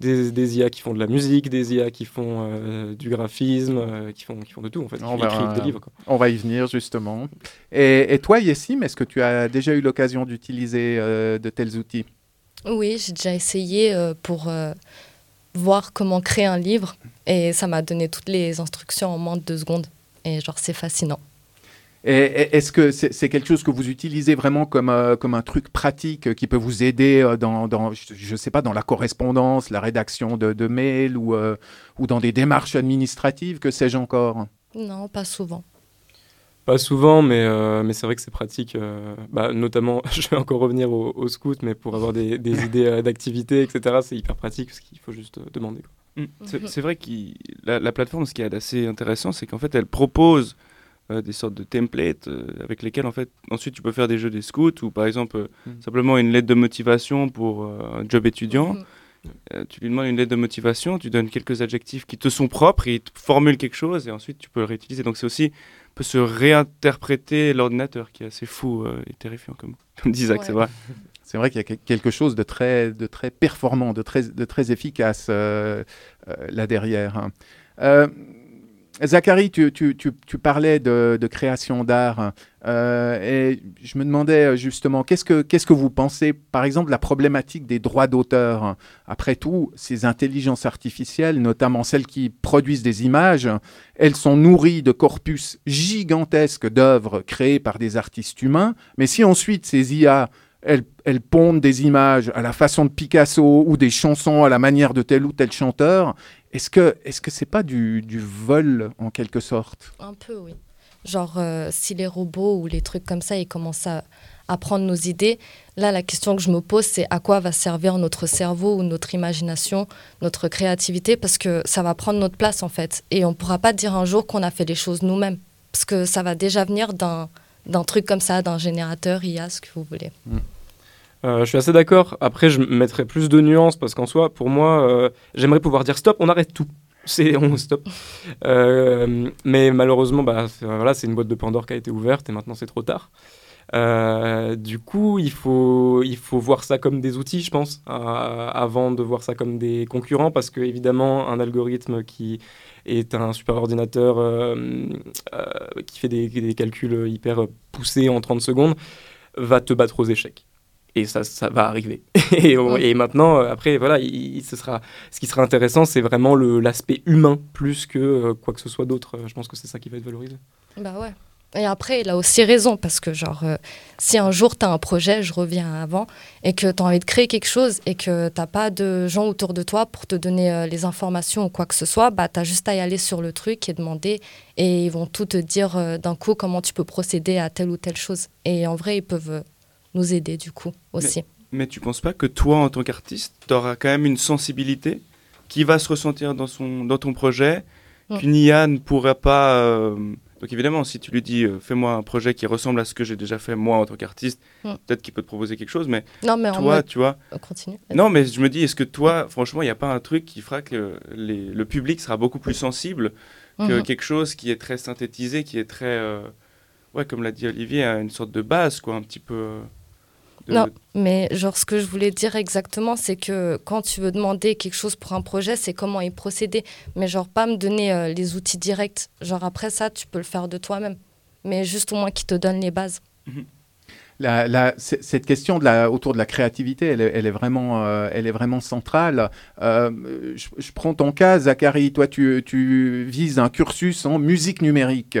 des, des IA qui font de la musique, des IA qui font euh, du graphisme, euh, qui, font, qui font de tout, en fait, qui on va, écrivent des livres. quoi. on va y venir justement. Et, et toi, Yessim, est-ce que tu as déjà eu l'occasion d'utiliser euh, de tels outils? Oui, j'ai déjà essayé euh, pour euh, voir comment créer un livre et ça m'a donné toutes les instructions en moins de deux secondes. Et genre, c'est fascinant. Et, est-ce que c'est quelque chose que vous utilisez vraiment comme, euh, comme un truc pratique qui peut vous aider euh, dans, dans je ne sais pas, dans la correspondance, la rédaction de, de mails ou, euh, ou dans des démarches administratives, que sais-je encore? Non, pas souvent. Pas souvent, mais, mais c'est vrai que c'est pratique. bah, notamment, je vais encore revenir au, scout, mais pour avoir des, des idées d'activité, etc., c'est hyper pratique parce qu'il faut juste demander. Mm. C'est vrai que la, la, plateforme, ce qui est assez intéressant, c'est qu'en fait, elle propose euh, des sortes de templates euh, avec lesquels en fait ensuite tu peux faire des jeux des scouts ou par exemple euh, mm. simplement une lettre de motivation pour un job étudiant. Mm. tu lui demandes une lettre de motivation, tu donnes quelques adjectifs qui te sont propres, et il te formule quelque chose et ensuite tu peux le réutiliser. Donc c'est aussi peut se réinterpréter l'ordinateur qui est assez fou et terrifiant comme, comme dit Zach, c'est vrai. C'est vrai qu'il y a quelque chose de très, de très performant, de très, de très efficace là derrière. Hein. Zachary, tu, parlais de, création d'art euh, et je me demandais euh, justement qu'est-ce que, vous pensez, par exemple, de la problématique des droits d'auteur? Après tout, ces intelligences artificielles, notamment celles qui produisent des images, elles sont nourries de corpus gigantesques d'œuvres créées par des artistes humains, mais si ensuite ces IA elles, pondent des images à la façon de Picasso ou des chansons à la manière de tel ou tel chanteur, est-ce que est-ce que c'est pas du, du, vol en quelque sorte? Un peu, oui. Genre, euh, si les robots ou les trucs comme ça, ils commencent à, à, prendre nos idées, là, la question que je me pose, c'est à quoi va servir notre cerveau ou notre imagination, notre créativité, parce que ça va prendre notre place, en fait. Et on ne pourra pas dire un jour qu'on a fait les choses nous-mêmes, parce que ça va déjà venir d'un truc comme ça, d'un générateur, IA, ce que vous voulez. Hmm. Euh, je suis assez d'accord. Après, je mettrais plus de nuances parce qu'en soi, pour moi, euh, j'aimerais pouvoir dire stop, on arrête tout. C'est on stop. Euh, mais malheureusement, bah, c'est une boîte de Pandore qui a été ouverte et maintenant c'est trop tard. du coup, il faut, il faut voir ça comme des outils, je pense, avant de voir ça comme des concurrents, parce que évidemment, un algorithme qui est un super ordinateur qui fait des, calculs hyper poussés en 30 secondes va te battre aux échecs et ça, ça va arriver. et, maintenant, euh, après, voilà, il, ce, sera, ce qui sera intéressant, c'est vraiment l'aspect humain plus que euh, quoi que ce soit d'autre. Je pense que c'est ça qui va être valorisé. Bah ouais. Et après, il a aussi raison, parce que, genre, euh, si un jour tu as un projet, je reviens avant, et que tu as envie de créer quelque chose, et que tu pas de gens autour de toi pour te donner les informations ou quoi que ce soit, bah, tu as juste à y aller sur le truc et demander, et ils vont tout te dire d'un coup comment tu peux procéder à telle ou telle chose. Et en vrai, ils peuvent nous aider du coup aussi. Mais, mais tu penses pas que toi, en tant qu'artiste, tu auras quand même une sensibilité qui va se ressentir dans, son, dans ton projet, mm. qu'une IA ne pourra pas... Euh, donc évidemment, si tu lui dis euh, fais-moi un projet qui ressemble à ce que j'ai déjà fait moi en tant qu'artiste, mm. peut-être qu'il peut te proposer quelque chose, mais, non, mais toi, tu vois. Continue. Non, mais je me dis, est-ce que toi, franchement, il n'y a pas un truc qui fera que le public sera beaucoup plus sensible que mm-hmm. quelque chose qui est très synthétisé, qui est très, euh, ouais, comme l'a dit Olivier, à une sorte de base, quoi, un petit peu. Non, mais genre ce que je voulais dire exactement, c'est que quand tu veux demander quelque chose pour un projet, c'est comment y procéder. Mais genre pas me donner euh, les outils directs. Genre après ça, tu peux le faire de toi-même. Mais juste au moins qui te donne les bases. La, cette question de la, autour de la créativité, elle, est, vraiment, euh, elle est vraiment centrale. Euh, je, prends ton cas, Zachary. Toi, tu, tu vises un cursus en musique numérique.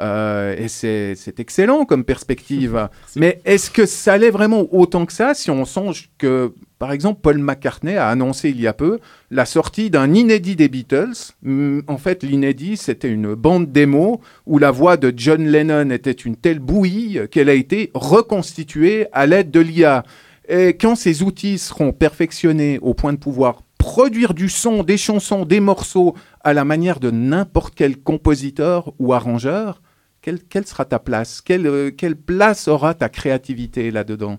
Euh, et c'est excellent comme perspective. Mais est-ce que ça allait vraiment autant que ça si on songe que, par exemple, Paul McCartney a annoncé il y a peu la sortie d'un inédit des Beatles. Mm, en fait, l'inédit, c'était une bande démo où la voix de John Lennon était une telle bouillie qu'elle a été reconstituée à l'aide de l'IA. Et quand ces outils seront perfectionnés au point de pouvoir produire du son, des chansons, des morceaux à la manière de n'importe quel compositeur ou arrangeur, quelle, sera ta place? Euh, quelle, place aura ta créativité là-dedans?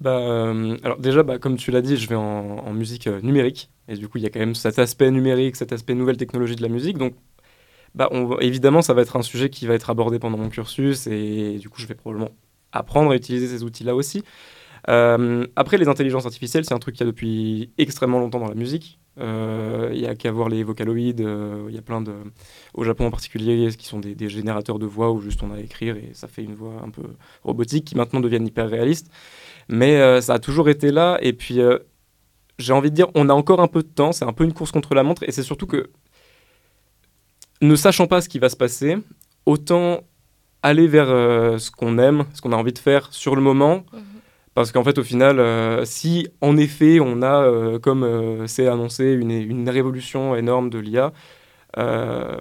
Bah, euh, alors déjà, bah, comme tu l'as dit, je vais en, musique euh, numérique. Et du coup, il y a quand même cet aspect numérique, cet aspect nouvelle technologie de la musique. Donc, bah, évidemment, ça va être un sujet qui va être abordé pendant mon cursus. Et du coup, je vais probablement apprendre à utiliser ces outils-là aussi. après, les intelligences artificielles, c'est un truc qu'il y a depuis extrêmement longtemps dans la musique. Euh, il n'y a qu'à voir les vocaloïdes. Euh, il y a plein de. Au Japon en particulier, qui sont des, générateurs de voix où juste on a à écrire et ça fait une voix un peu robotique qui maintenant deviennent hyper réalistes. Mais euh, ça a toujours été là. Et puis, j'ai envie de dire, on a encore un peu de temps. C'est un peu une course contre la montre. Et c'est surtout que, ne sachant pas ce qui va se passer, autant aller vers euh, ce qu'on aime, ce qu'on a envie de faire sur le moment. Parce qu'en fait, au final, euh, si en effet on a, euh, comme euh, c'est annoncé, une, une révolution énorme de l'IA, euh,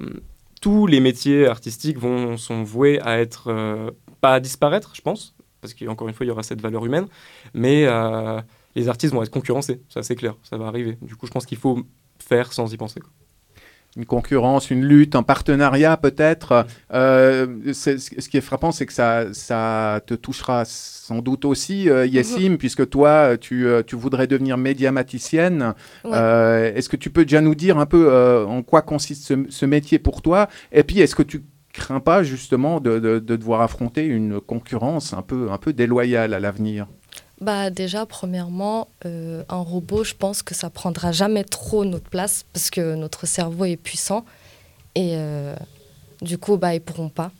tous les métiers artistiques vont, sont voués à être, euh, pas à disparaître, je pense, parce qu'encore une fois, il y aura cette valeur humaine, mais euh, les artistes vont être concurrencés, ça c'est clair, ça va arriver. Du coup, je pense qu'il faut faire sans y penser. quoi. une concurrence, une lutte, un partenariat peut-être. Euh, ce qui est frappant, c'est que ça, ça te touchera sans doute aussi, euh, Yessim, puisque toi, tu, euh, tu voudrais devenir médiamaticienne. Ouais. Euh, est-ce que tu peux déjà nous dire un peu euh, en quoi consiste ce, ce métier pour toi? Et puis, est-ce que tu crains pas justement de, de- de devoir affronter une concurrence un peu, un peu déloyale à l'avenir? Bah déjà, premièrement, euh, un robot, je pense que ça prendra jamais trop notre place parce que notre cerveau est puissant et euh, du coup, bah, ils pourront pas.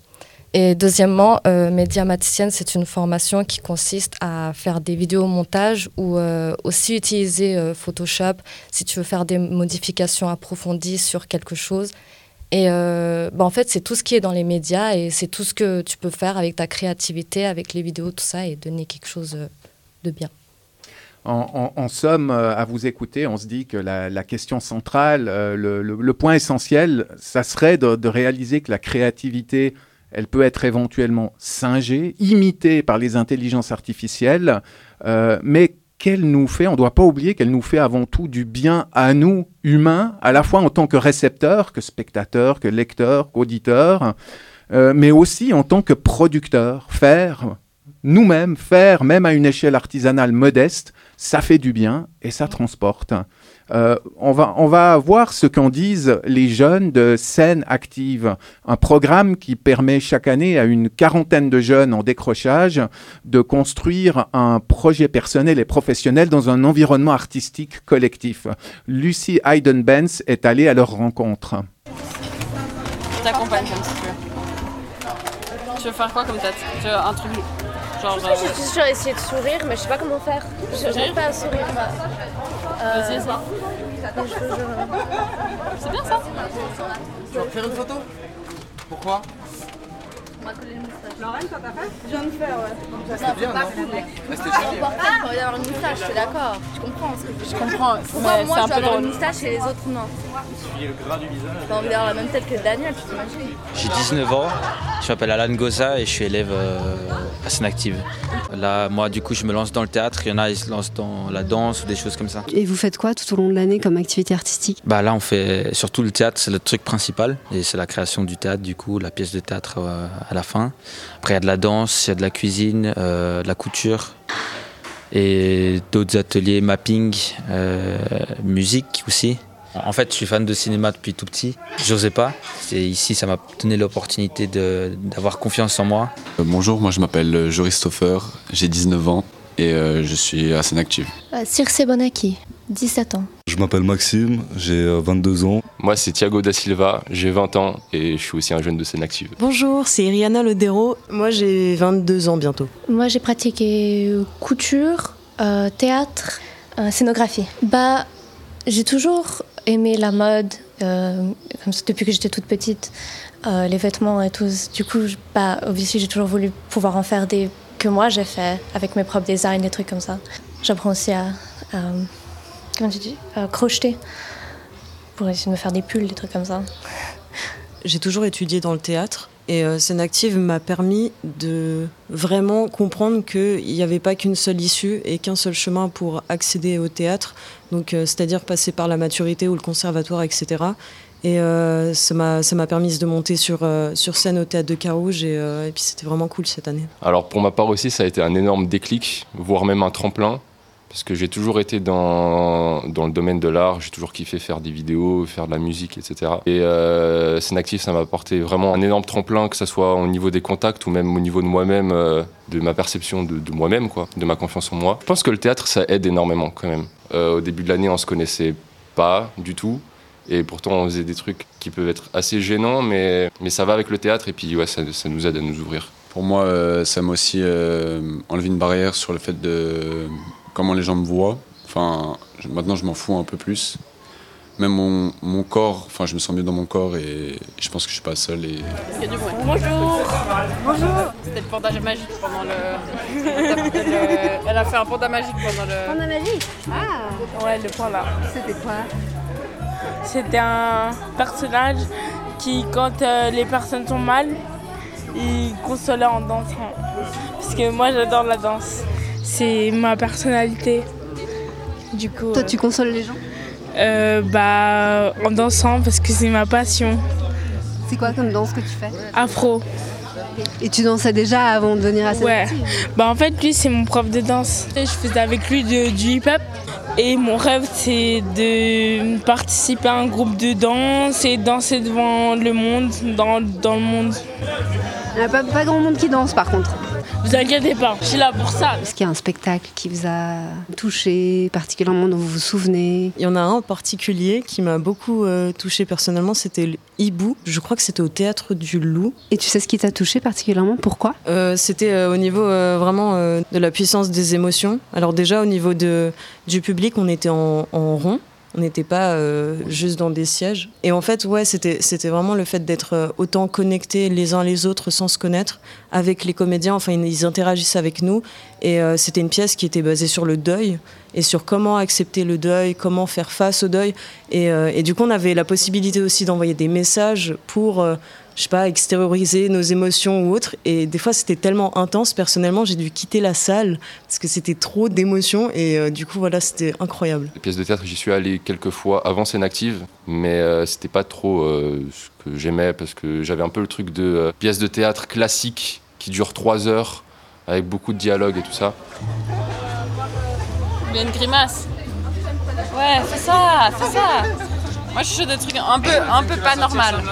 Et deuxièmement, euh, médiamaticienne, c'est une formation qui consiste à faire des vidéos montages ou aussi utiliser Photoshop si tu veux faire des modifications approfondies sur quelque chose. Et euh, bah, en fait, c'est tout ce qui est dans les médias et c'est tout ce que tu peux faire avec ta créativité, avec les vidéos, tout ça, et donner quelque chose euh, de bien. En, somme, euh, à vous écouter, on se dit que la, question centrale, le, le- point essentiel, ça serait de, de réaliser que la créativité, elle peut être éventuellement singée, imitée par les intelligences artificielles, euh, mais qu'elle nous fait, on ne doit pas oublier qu'elle nous fait avant tout du bien à nous, humains, à la fois en tant que récepteurs, que spectateurs, que lecteurs, qu'auditeurs, euh, mais aussi en tant que producteurs, faire nous-mêmes, faire, même à une échelle artisanale modeste, ça fait du bien et ça transporte. Euh, on, va, voir ce qu'en disent les jeunes de Scène Active, un programme qui permet chaque année à une quarantaine de jeunes en décrochage de construire un projet personnel et professionnel dans un environnement artistique collectif. Lucie Hayden-Benz est allée à leur rencontre. Je t'accompagne tu veux. Tu veux faire quoi comme Tu veux un truc genre. Je vais juste genre essayer de sourire, mais je sais pas comment faire. Je n'arrive pas à sourire. Euh, Vas-y, veux genre- C'est bien ça Tu vas faire une photo? Pourquoi? Lorraine, toi t'as fait Je viens de faire, ouais. C'était bien, non Ouais, C'était joli. Ah, d'avoir une moustache, je suis d'accord. Je comprends. ce que- Je comprends, Pourquoi mais moi c'est je dois avoir une moustache et les autres non le gras du visage. T'as envie d'avoir la même tête que Daniel, tu t'imagines J'ai 19 ans, je m'appelle Alan Goza et je suis élève euh, à Scène-Active. Là, moi, du coup, je me lance dans le théâtre. Il y en a, ils se lancent dans la danse ou des choses comme ça. Et vous faites quoi tout au long de l'année comme activité artistique? Bah là, on fait surtout le théâtre, c'est le truc principal. Et c'est la création du théâtre, du coup, la pièce de théâtre euh, à la Après, il y a de la danse, il y a de la cuisine, euh, de la couture et d'autres ateliers mapping, euh, musique aussi. En fait, je suis fan de cinéma depuis tout petit. J'osais pas. Et ici, ça m'a donné l'opportunité d'avoir confiance en moi. Euh, Bonjour, moi je m'appelle Joris Stoffer, j'ai 19 ans et euh, je suis à Scène Active. Euh, Circe Bonaki, 17 ans. Je m'appelle Maxime, j'ai euh, 22 ans. Moi, c'est Thiago da Silva, j'ai 20 ans et je suis aussi un jeune de scène active. Bonjour, c'est Rihanna Lodero. Moi, j'ai 22 ans bientôt. Moi j'ai pratiqué euh, couture, euh, théâtre, euh, scénographie. Bah, j'ai toujours aimé la mode, euh, comme ça, depuis que j'étais toute petite, euh, les vêtements et tout. Du coup, bah, j'ai toujours voulu pouvoir en faire des que moi j'ai fait avec mes propres designs, des trucs comme ça. J'apprends aussi à, comment tu dis, crocheter pour essayer de me faire des pulls, des trucs comme ça. J'ai toujours étudié dans le théâtre et euh, Scène Active m'a permis de vraiment comprendre qu'il n'y avait pas qu'une seule issue et qu'un seul chemin pour accéder au théâtre, euh, c'est-à-dire passer par la maturité ou le conservatoire, etc. Et euh, ça m'a permis de monter sur, euh, sur scène au théâtre de Carouge et, euh, et puis c'était vraiment cool cette année. Alors pour ma part aussi, ça a été un énorme déclic, voire même un tremplin, parce que j'ai toujours été dans, dans le domaine de l'art, j'ai toujours kiffé faire des vidéos, faire de la musique, etc. Et euh, Scène Active, ça m'a apporté vraiment un énorme tremplin, que ce soit au niveau des contacts ou même au niveau de moi-même, de ma perception de, de moi-même, de ma confiance en moi. Je pense que le théâtre, ça aide énormément quand même. Au début de l'année, on se connaissait pas du tout. Et pourtant, on faisait des trucs qui peuvent être assez gênants, mais, mais ça va avec le théâtre et puis ouais, ça, ça nous aide à nous ouvrir. Pour moi, euh, ça m'a aussi euh, enlevé une barrière sur le fait de comment les gens me voient. Enfin, je- maintenant, je m'en fous un peu plus. même mon, mon corps, enfin je me sens mieux dans mon corps et je pense que je suis pas seul. Et... Il y a du bruit. Bonjour. Bonjour. C'était le panda magique pendant le... le- Elle a fait un panda magique pendant le... Panda magique Ah Ouais, le point là. C'était quoi? C'était un personnage qui, quand euh, les personnes sont mal, il consolait en dansant. Parce que moi, j'adore la danse. C'est ma personnalité. Du coup. Toi, euh, tu consoles les gens? euh, Bah, en dansant parce que c'est ma passion. C'est quoi comme danse que tu fais? Afro. Et tu dansais déjà avant de venir à cette Ouais. Bah en fait lui c'est mon prof de danse. Je faisais avec lui de- du hip-hop et mon rêve c'est de participer à un groupe de danse et danser devant le monde, dans, le monde. Il n'y a pas grand monde qui danse par contre. Vous inquiétez pas, je suis là pour ça. Est-ce qu'il y a un spectacle qui vous a touché particulièrement dont vous vous souvenez? Il y en a un en particulier qui m'a beaucoup euh, touché personnellement, c'était le Hibou. Je crois que c'était au théâtre du Loup. Et tu sais ce qui t'a touché particulièrement? Pourquoi? Euh, C'était euh, au niveau euh, vraiment euh, de la puissance des émotions. Alors déjà au niveau de, du public, on était en, en rond. On n'était pas euh, juste dans des sièges. Et en fait, ouais, c'était c'était vraiment le fait d'être euh, autant connectés les uns les autres sans se connaître avec les comédiens. Enfin, ils, interagissaient avec nous. Et euh, c'était une pièce qui était basée sur le deuil et sur comment accepter le deuil, comment faire face au deuil. Et, euh, et du coup, on avait la possibilité aussi d'envoyer des messages pour, je sais pas, extérioriser nos émotions ou autres. Et des fois, c'était tellement intense. Personnellement, j'ai dû quitter la salle parce que c'était trop d'émotions. Et euh, du coup, voilà, c'était incroyable. Les pièces de théâtre, j'y suis allé quelques fois avant scène active, mais euh, c'était pas trop euh, ce que j'aimais parce que j'avais un peu le truc de euh, pièce de théâtre classique qui dure trois heures avec beaucoup de dialogue et tout ça. Il y a une grimace. Ouais, fais ça, fais ça. Moi, je suis des trucs un peu, un peu pas normal.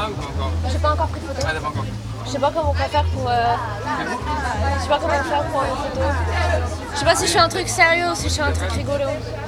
J'ai pas encore pris de photo. Je sais pas comment on peut faire pour. euh, Je sais pas comment faire pour une photo. Je sais pas si je fais un truc sérieux ou si je fais un truc rigolo.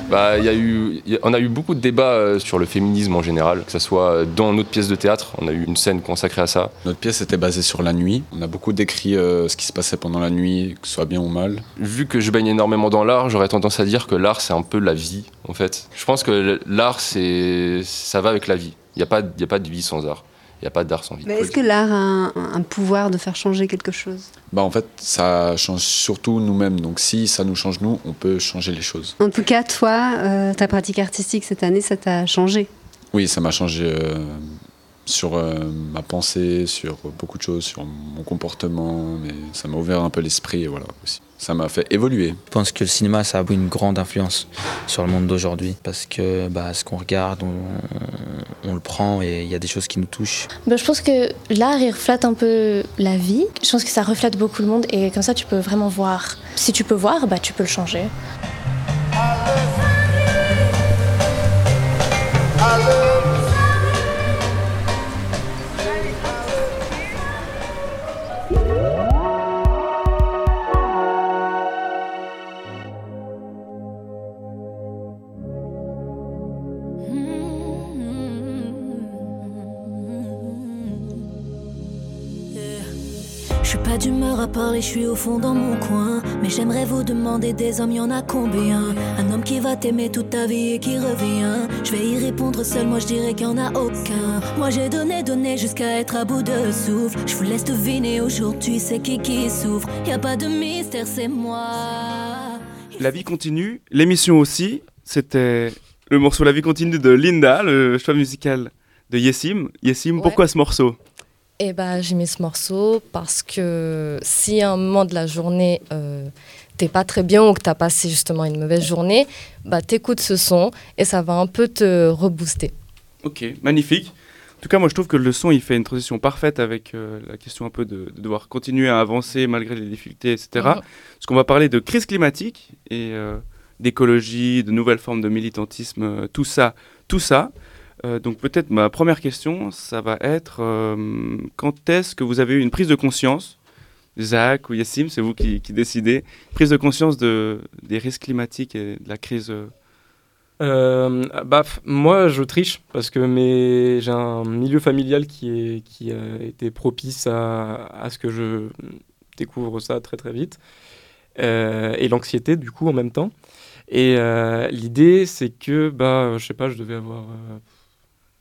Bah, il y a eu, il y a- on a eu beaucoup de débats euh, sur le féminisme en général, que ce soit dans notre pièce de théâtre, on a eu une scène consacrée à ça. Notre pièce était basée sur la nuit. On a beaucoup décrit euh, ce qui se passait pendant la nuit, que ce soit bien ou mal. Vu que je baigne énormément dans l'art, j'aurais tendance à dire que l'art c'est un peu la vie en fait. Je pense que l'art c'est, ça va avec la vie. Il n'y a pas, il y a pas de vie sans art. Il n'y a pas d'art sans vie. Mais est-ce que l'art a un, un pouvoir de faire changer quelque chose? Bah en fait, ça change surtout nous-mêmes. Donc si ça nous change nous, on peut changer les choses. En tout cas, toi, euh, ta pratique artistique cette année, ça t'a changé? Oui, ça m'a changé euh, sur euh, ma pensée, sur beaucoup de choses, sur mon comportement, mais ça m'a ouvert un peu l'esprit voilà aussi. Ça m'a fait évoluer. Je pense que le cinéma, ça a une grande influence sur le monde d'aujourd'hui. Parce que bah, ce qu'on regarde, on, on le prend et il y a des choses qui nous touchent. Ben, je pense que l'art, il reflète un peu la vie. Je pense que ça reflète beaucoup le monde et comme ça, tu peux vraiment voir. Si tu peux voir, bah, tu peux le changer. Je parler, je suis au fond dans mon coin. Mais j'aimerais vous demander des hommes, y en a combien? Un homme qui va t'aimer toute ta vie et qui revient. Je vais y répondre seul, moi je dirais qu'il y en a aucun. Moi j'ai donné, donné jusqu'à être à bout de souffle. Je vous laisse deviner aujourd'hui, c'est qui qui souffre. Y a pas de mystère, c'est moi. La vie continue, l'émission aussi. C'était le morceau La vie continue de Linda, le choix musical de Yessim. Yessim, pourquoi ce morceau? Et bah, j'ai mis ce morceau parce que si à un moment de la journée, euh, t'es pas très bien ou que t'as passé justement une mauvaise journée, bah, t'écoutes ce son et ça va un peu te rebooster. Ok, magnifique. En tout cas, moi je trouve que le son il fait une transition parfaite avec euh, la question un peu de, de devoir continuer à avancer malgré les difficultés, etc. Mhm. Parce qu'on va parler de crise climatique et euh, d'écologie, de nouvelles formes de militantisme, euh, tout ça, tout ça. Euh, donc peut-être ma première question, ça va être euh, quand est-ce que vous avez eu une prise de conscience, Zach ou Yassim, c'est vous qui, décidez, prise de conscience de, des risques climatiques et de la crise euh, bah, moi, je triche parce que j'ai un milieu familial qui, est, a été propice à, ce que je découvre ça très très vite. Et l'anxiété, du coup, en même temps. Et l'idée, c'est que, bah, je sais pas, je devais avoir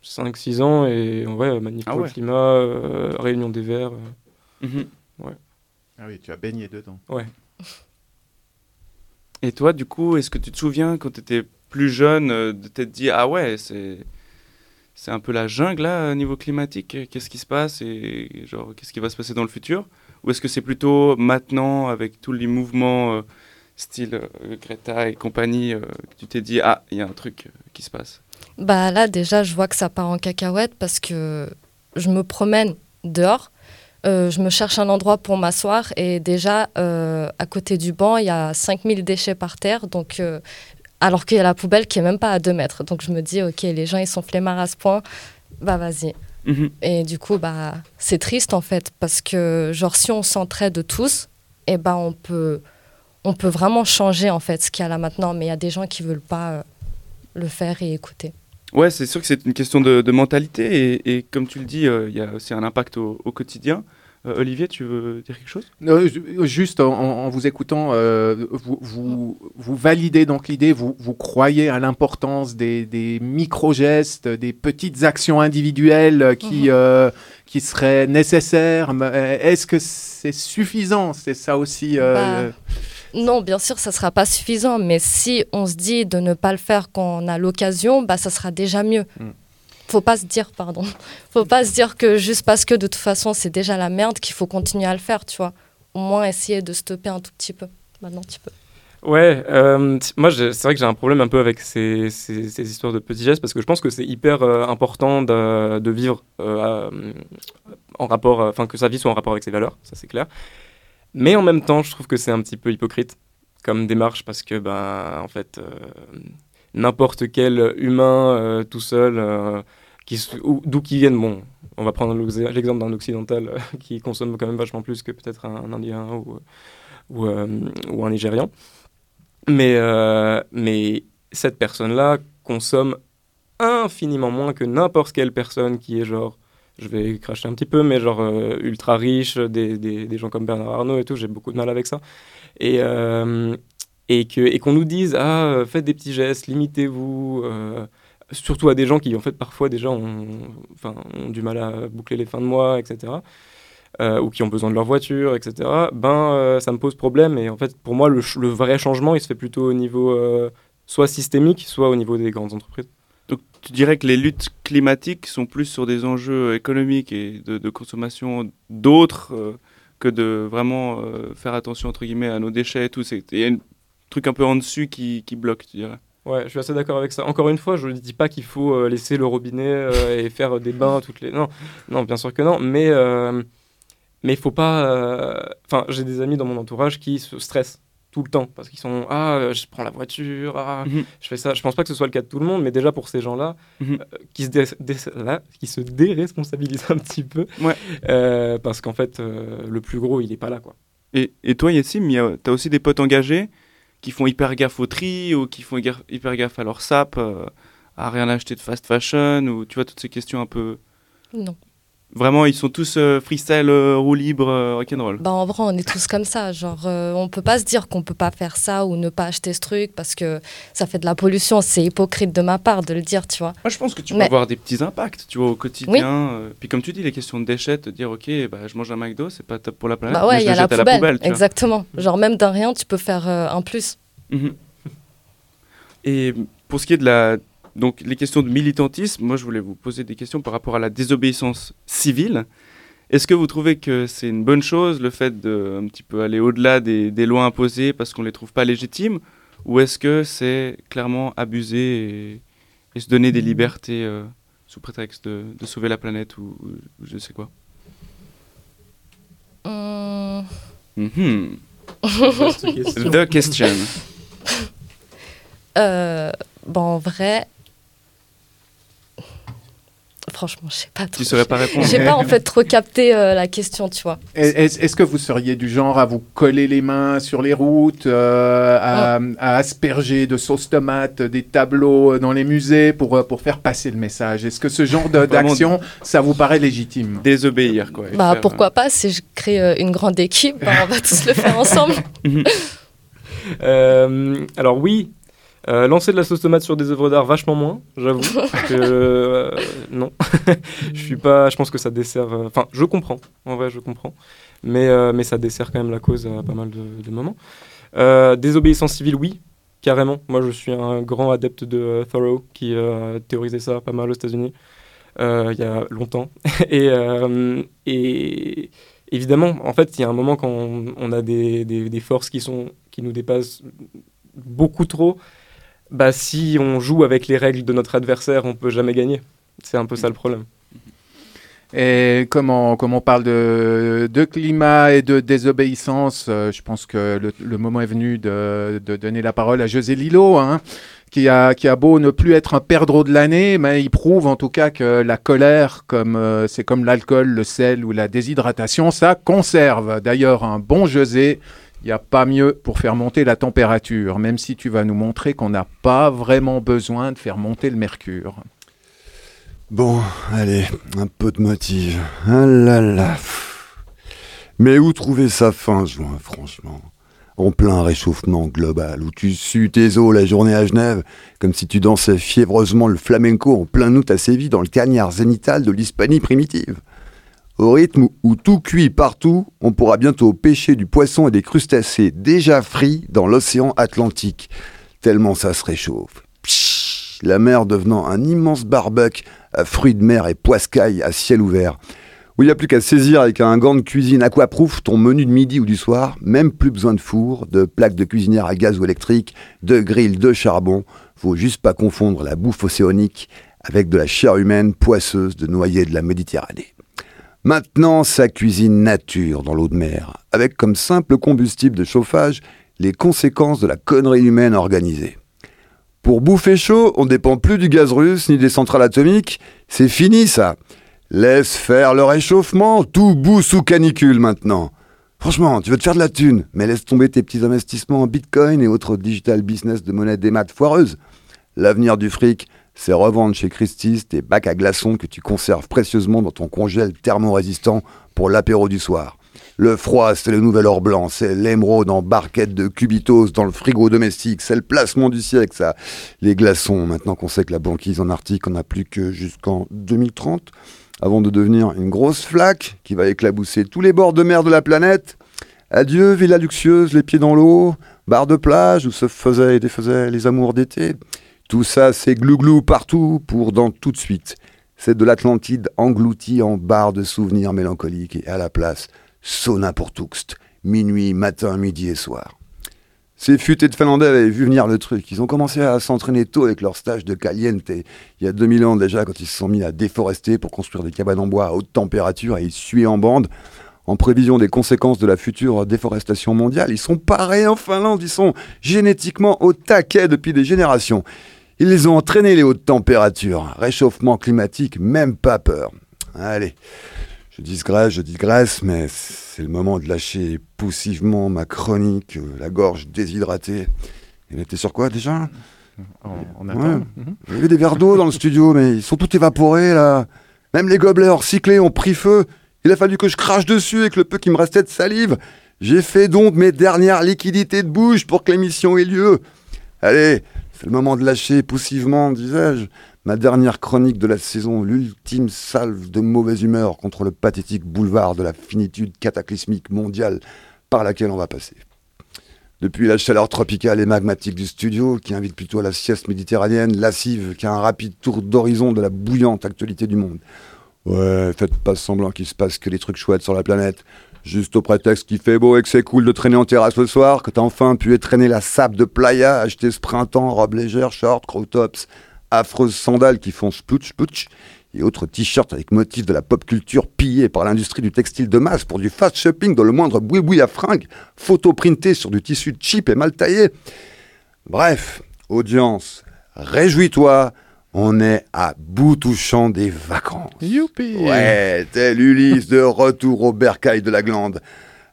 5-6 ans et ouais, manif Ah pour ouais. le climat, euh, réunion des Verts. euh, Mhm. ouais. Ah oui, tu as baigné dedans. Ouais. Et toi, du coup, est-ce que tu te souviens quand tu étais plus jeune euh, de t'être dit ah ouais c'est c'est un peu la jungle là au niveau climatique qu'est-ce qui se passe et genre qu'est-ce qui va se passer dans le futur? Ou est-ce que c'est plutôt maintenant avec tous les mouvements euh, style euh, Greta et compagnie euh, que tu t'es dit ah il y a un truc euh, qui se passe? Bah là déjà je vois que ça part en cacahuète parce que je me promène dehors, euh, je me cherche un endroit pour m'asseoir et déjà euh, à côté du banc il y a 5000 déchets par terre donc euh, alors qu'il y a la poubelle qui est même pas à 2 mètres. Donc je me dis ok les gens ils sont flemmards à ce point bah vas-y. Mhm. et du coup bah c'est triste en fait parce que genre si on s'entraide tous et ben on peut on peut vraiment changer en fait ce qu'il y a là maintenant. Mais il y a des gens qui veulent pas le faire et écouter Ouais, c'est sûr que c'est une question de, de mentalité et, et comme tu le dis, euh, il y a aussi un impact au, au quotidien. Euh, Olivier, tu veux dire quelque chose? Euh, ju- juste en, en vous écoutant, euh, vous, vous, vous validez donc l'idée, vous, vous croyez à l'importance des, des micro-gestes, des petites actions individuelles qui, Mhm. euh, qui seraient nécessaires. Est-ce que c'est suffisant? C'est ça aussi euh, Bah, Non, bien sûr, ça sera pas suffisant, mais si on se dit de ne pas le faire quand on a l'occasion, bah ça sera déjà mieux. Mm. Faut pas se dire, pardon, faut pas se dire que juste parce que de toute façon c'est déjà la merde qu'il faut continuer à le faire, tu vois. Au moins essayer de stopper un tout petit peu. Maintenant, tu peux. Ouais, euh, moi c'est vrai que j'ai un problème un peu avec ces, ces- ces histoires de petits gestes parce que je pense que c'est hyper euh, important de, de vivre euh, en rapport, enfin que sa vie soit en rapport avec ses valeurs, ça c'est clair. Mais en même temps, je trouve que c'est un petit peu hypocrite comme démarche parce que ben en fait euh, n'importe quel humain euh, tout seul, euh, d'où qu'ils viennent, bon, on va prendre l'ex- l'exemple d'un occidental qui consomme quand même vachement plus que peut-être un, Indien ou, un Nigérian. Mais, mais cette personne-là consomme infiniment moins que n'importe quelle personne qui est genre, je vais cracher un petit peu, mais genre euh, ultra riche, des, des, gens comme Bernard Arnault et tout, j'ai beaucoup de mal avec ça. Et, euh, et que- et qu'on nous dise, ah, faites des petits gestes, limitez-vous, euh, surtout à des gens qui, en fait, parfois déjà ont, enfin, ont du mal à boucler les fins de mois, etc ou qui ont besoin de leur voiture, etc., ben, ça me pose problème. Et en fait, pour moi, le, vrai changement, il se fait plutôt au niveau soit systémique, soit au niveau des grandes entreprises. Tu dirais que les luttes climatiques sont plus sur des enjeux économiques et de, consommation d'autres euh, que de vraiment euh, faire attention entre guillemets à nos déchets et tout. Il y a un truc un peu en dessus qui, qui bloque, tu dirais. Ouais, je suis assez d'accord avec ça. Encore une fois, je ne dis pas qu'il faut euh, laisser le robinet et faire des bains toutes les. Non, non, bien sûr que non. Mais mais il faut pas. Enfin, j'ai des amis dans mon entourage qui se stressent tout le temps parce qu'ils sont ah euh, je prends la voiture ah Mhm. je fais ça je pense pas que ce soit le cas de tout le monde mais déjà pour ces gens là Mhm. qui se dé- dé- là, qui se déresponsabilisent un petit peu Ouais. euh, parce qu'en fait euh, le plus gros il est pas là quoi Et, et toi, Yassim, tu as aussi des potes engagés qui font hyper gaffe au tri ou qui font hyper hyper gaffe à leur sap, euh, à rien acheter de fast fashion ou tu vois toutes ces questions un peu. Non. Vraiment, ils sont tous euh, freestyle, euh, roue libre, euh, rock'n'roll. Bah en vrai, on est tous comme ça. Genre, euh, on peut pas se dire qu'on peut pas faire ça ou ne pas acheter ce truc parce que ça fait de la pollution. C'est hypocrite de ma part de le dire, tu vois. Moi, je pense que tu peux Mais- avoir des petits impacts, tu vois, au quotidien. euh, puis comme tu dis, les questions de déchets, te dire, ok, bah, je mange un McDo, c'est pas top pour la planète, Bah ouais, il y a la poubelle. la poubelle. Exactement. Genre, même d'un rien, tu peux faire euh, un plus. Mhm. Et pour ce qui est de la, donc les questions de militantisme, moi je voulais vous poser des questions par rapport à la désobéissance civile. Est-ce que vous trouvez que c'est une bonne chose le fait de un petit peu aller au-delà des, des lois imposées parce qu'on les trouve pas légitimes, ou est-ce que c'est clairement abuser et, et se donner des libertés euh, sous prétexte de, de sauver la planète ou, ou je sais quoi? Vaste question. The question. Euh, bon, en vrai. Franchement, je sais pas trop. Tu saurais pas répondre. J'ai pas en fait trop capté euh, la question, tu vois. Est-ce que vous seriez du genre à vous coller les mains sur les routes, euh, à, à asperger de sauce tomate des tableaux dans les musées pour, euh, pour faire passer le message? Est-ce que ce genre d'action, ça vous paraît légitime? Désobéir, quoi. Bah faire, pourquoi pas, si je crée euh, une grande équipe, bah, on va tous le faire ensemble. Euh, alors oui, Euh, lancer de la sauce tomate sur des œuvres d'art, vachement moins, j'avoue. que, euh, non, je suis pas. Je pense que ça dessert. euh, Enfin, je comprends. En vrai, je comprends. Mais, mais ça dessert quand même la cause à pas mal de, de moments. Désobéissance civile, oui, carrément. Moi, je suis un grand adepte de Thoreau qui a théorisé ça pas mal aux États-Unis il y a longtemps. et, et évidemment, en fait, il y a un moment quand on, on a des, des- des forces qui, sont, qui nous dépassent beaucoup trop, bah, si on joue avec les règles de notre adversaire, on peut jamais gagner. C'est un peu ça le problème. Et comme on, on parle de, de climat et de désobéissance, euh, je pense que le, le moment est venu de, de donner la parole à José Lillo, hein, qui, a, qui a beau ne plus être un perdreau de l'année, mais il prouve en tout cas que la colère, comme euh, c'est comme l'alcool, le sel ou la déshydratation, ça conserve. D'ailleurs, un bon José, il n'y a pas mieux pour faire monter la température, même si tu vas nous montrer qu'on n'a pas vraiment besoin de faire monter le mercure. Bon, allez, un peu de motive. Ah là là. Mais où trouver sa fin, juin, franchement? En plein réchauffement global, où tu sues tes os la journée à Genève, comme si tu dansais fiévreusement le flamenco en plein août à Séville dans le cagnard zénital de l'Hispanie primitive. Au rythme où- tout cuit partout, on pourra bientôt pêcher du poisson et des crustacés déjà frits dans l'océan Atlantique, tellement ça se réchauffe. Pshhh, la mer devenant un immense barbecue à fruits de mer et poiscailles à ciel ouvert, où il n'y a plus qu'à saisir avec un gant de cuisine aquaproof ton menu de midi ou du soir, même plus besoin de four, de plaques de cuisinière à gaz ou électrique, de grill, de charbon, faut juste pas confondre la bouffe océanique avec de la chair humaine poisseuse de noyer de la Méditerranée. Maintenant, ça cuisine nature dans l'eau de mer, avec comme simple combustible de chauffage les conséquences de la connerie humaine organisée. Pour bouffer chaud, on dépend plus du gaz russe ni des centrales atomiques. C'est fini ça. Laisse faire le réchauffement, tout bout sous canicule maintenant. Franchement, tu veux te faire de la thune, mais laisse tomber tes petits investissements en bitcoin et autres digital business de monnaie des maths foireuses. L'avenir du fric, c'est revendre chez Christie's tes bacs à glaçons que tu conserves précieusement dans ton congèle thermorésistant pour l'apéro du soir. Le froid, c'est le nouvel or blanc, c'est l'émeraude en barquette de cubitos dans le frigo domestique, c'est le placement du siècle, ça. Les glaçons, maintenant qu'on sait que la banquise en Arctique, n'a plus que jusqu'en 2030, avant de devenir une grosse flaque qui va éclabousser tous les bords de mer de la planète. Adieu, villa luxueuse, les pieds dans l'eau, bar de plage où se faisaient et défaisaient les amours d'été. Tout ça, c'est glouglou partout pour dans tout de suite. C'est de l'Atlantide engloutie en barre de souvenirs mélancoliques et à la place, sauna pour Tuxt, minuit, matin, midi et soir. Ces futés de Finlandais avaient vu venir le truc. Ils ont commencé à s'entraîner tôt avec leur stage de caliente. Il y a 2000 ans déjà, quand ils se sont mis à déforester pour construire des cabanes en bois à haute température et ils suaient en bande, en prévision des conséquences de la future déforestation mondiale. Ils sont parés en Finlande, ils sont génétiquement au taquet depuis des générations. Ils les ont entraînés les hautes températures, réchauffement climatique, même pas peur. Allez, je digresse, je digresse, mais c'est le moment de lâcher poussivement ma chronique, euh, la gorge déshydratée. Elle était sur quoi déjà? On, on Ouais. attend. Il y avait des verres d'eau dans le studio, mais ils sont tous évaporés là. Même les gobelets recyclés ont pris feu. Il a fallu que je crache dessus avec le peu qui me restait de salive. J'ai fait donc mes dernières liquidités de bouche pour que l'émission ait lieu. Allez, c'est le moment de lâcher poussivement, disais-je, ma dernière chronique de la saison, l'ultime salve de mauvaise humeur contre le pathétique boulevard de la finitude cataclysmique mondiale par laquelle on va passer. Depuis la chaleur tropicale et magmatique du studio, qui invite plutôt à la sieste méditerranéenne, lascive, qu'à un rapide tour d'horizon de la bouillante actualité du monde. Ouais, faites pas semblant qu'il se passe que des trucs chouettes sur la planète. Juste au prétexte qu'il fait beau et que c'est cool de traîner en terrasse le soir, que t'as enfin pu traîner la sable de playa, acheter ce printemps, robe légère, short, crow tops, affreuses sandales qui font splouch splouch, et autres t-shirts avec motifs de la pop culture pillés par l'industrie du textile de masse pour du fast shopping dans le moindre boui-boui à fringues, photo printées sur du tissu cheap et mal taillé. Bref, audience, réjouis-toi, on est à bout touchant des vacances. Youpi Ouais, tel Ulysse de retour au bercail de la glande.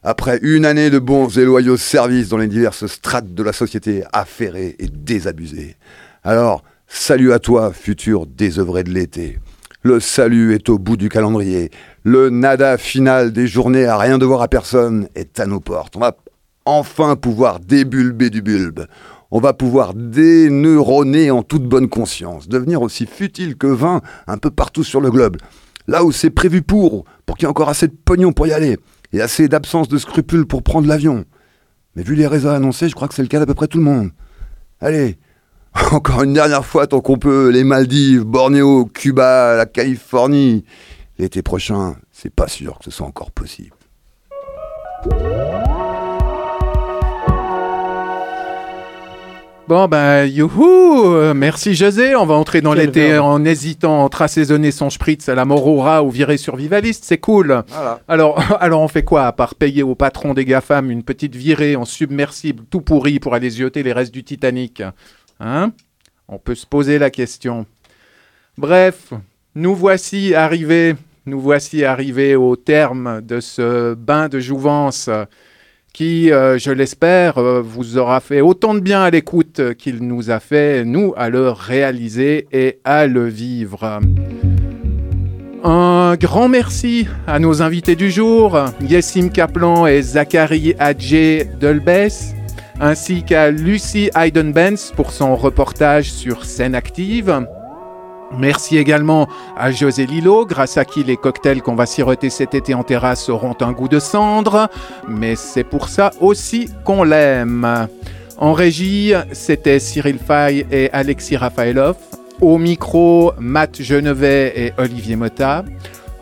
Après une année de bons et loyaux services dans les diverses strates de la société affairée et désabusée. Alors, salut à toi, futur désœuvré de l'été. Le salut est au bout du calendrier. Le nada final des journées à rien devoir à personne est à nos portes. On va enfin pouvoir débulber du bulbe. On va pouvoir déneuroner en toute bonne conscience, devenir aussi futile que vain un peu partout sur le globe. Là où c'est prévu pour, pour qu'il y ait encore assez de pognon pour y aller, et assez d'absence de scrupules pour prendre l'avion. Mais vu les réseaux annoncés, je crois que c'est le cas d'à peu près tout le monde. Allez, encore une dernière fois tant qu'on peut, les Maldives, Bornéo, Cuba, la Californie. L'été prochain, c'est pas sûr que ce soit encore possible. Bon ben youhou Merci José, on va entrer dans l'été en hésitant entre assaisonner son spritz à la Morora ou virer survivaliste, c'est cool. Voilà. Alors, alors on fait quoi à part payer au patron des GAFAM une petite virée en submersible tout pourri pour aller zioter les restes du Titanic? Hein? On peut se poser la question. Bref, nous voici arrivés, nous voici arrivés au terme de ce bain de jouvence qui, euh, je l'espère, euh, vous aura fait autant de bien à l'écoute qu'il nous a fait, nous, à le réaliser et à le vivre. Un grand merci à nos invités du jour, Yessim Kaplan et Zachary Adjé Delbès, ainsi qu'à Lucie Heidenbenz pour son reportage sur Scène Active. Merci également à José Lilo, grâce à qui les cocktails qu'on va siroter cet été en terrasse auront un goût de cendre, mais c'est pour ça aussi qu'on l'aime. En régie, c'était Cyril Fay et Alexis Rafaelov. Au micro, Matt Genevet et Olivier Motta.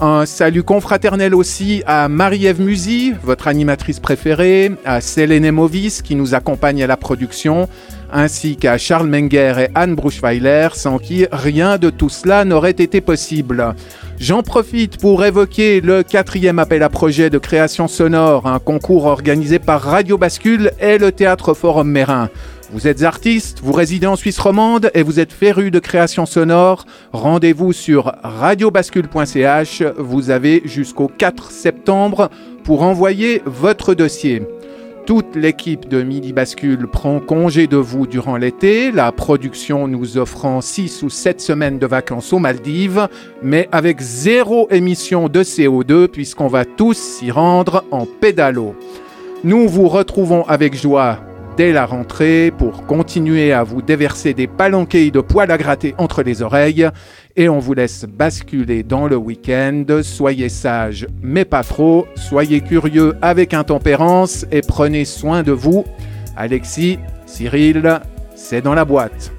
Un salut confraternel aussi à Marie-Ève Musy, votre animatrice préférée, à Selene Movis qui nous accompagne à la production, ainsi qu'à Charles Menger et Anne Bruchweiler, sans qui rien de tout cela n'aurait été possible. J'en profite pour évoquer le quatrième appel à projet de création sonore, un concours organisé par Radio Bascule et le Théâtre Forum Mérin. Vous êtes artiste, vous résidez en Suisse romande et vous êtes féru de création sonore, rendez-vous sur radiobascule.ch. Vous avez jusqu'au 4 septembre pour envoyer votre dossier. Toute l'équipe de Midi Bascule prend congé de vous durant l'été, la production nous offrant 6 ou 7 semaines de vacances aux Maldives, mais avec zéro émission de CO2 puisqu'on va tous s'y rendre en pédalo. Nous vous retrouvons avec joie dès la rentrée pour continuer à vous déverser des palanquets de poils à gratter entre les oreilles et on vous laisse basculer dans le week-end. Soyez sages, mais pas trop. Soyez curieux avec intempérance et prenez soin de vous. Alexis, Cyril, c'est dans la boîte.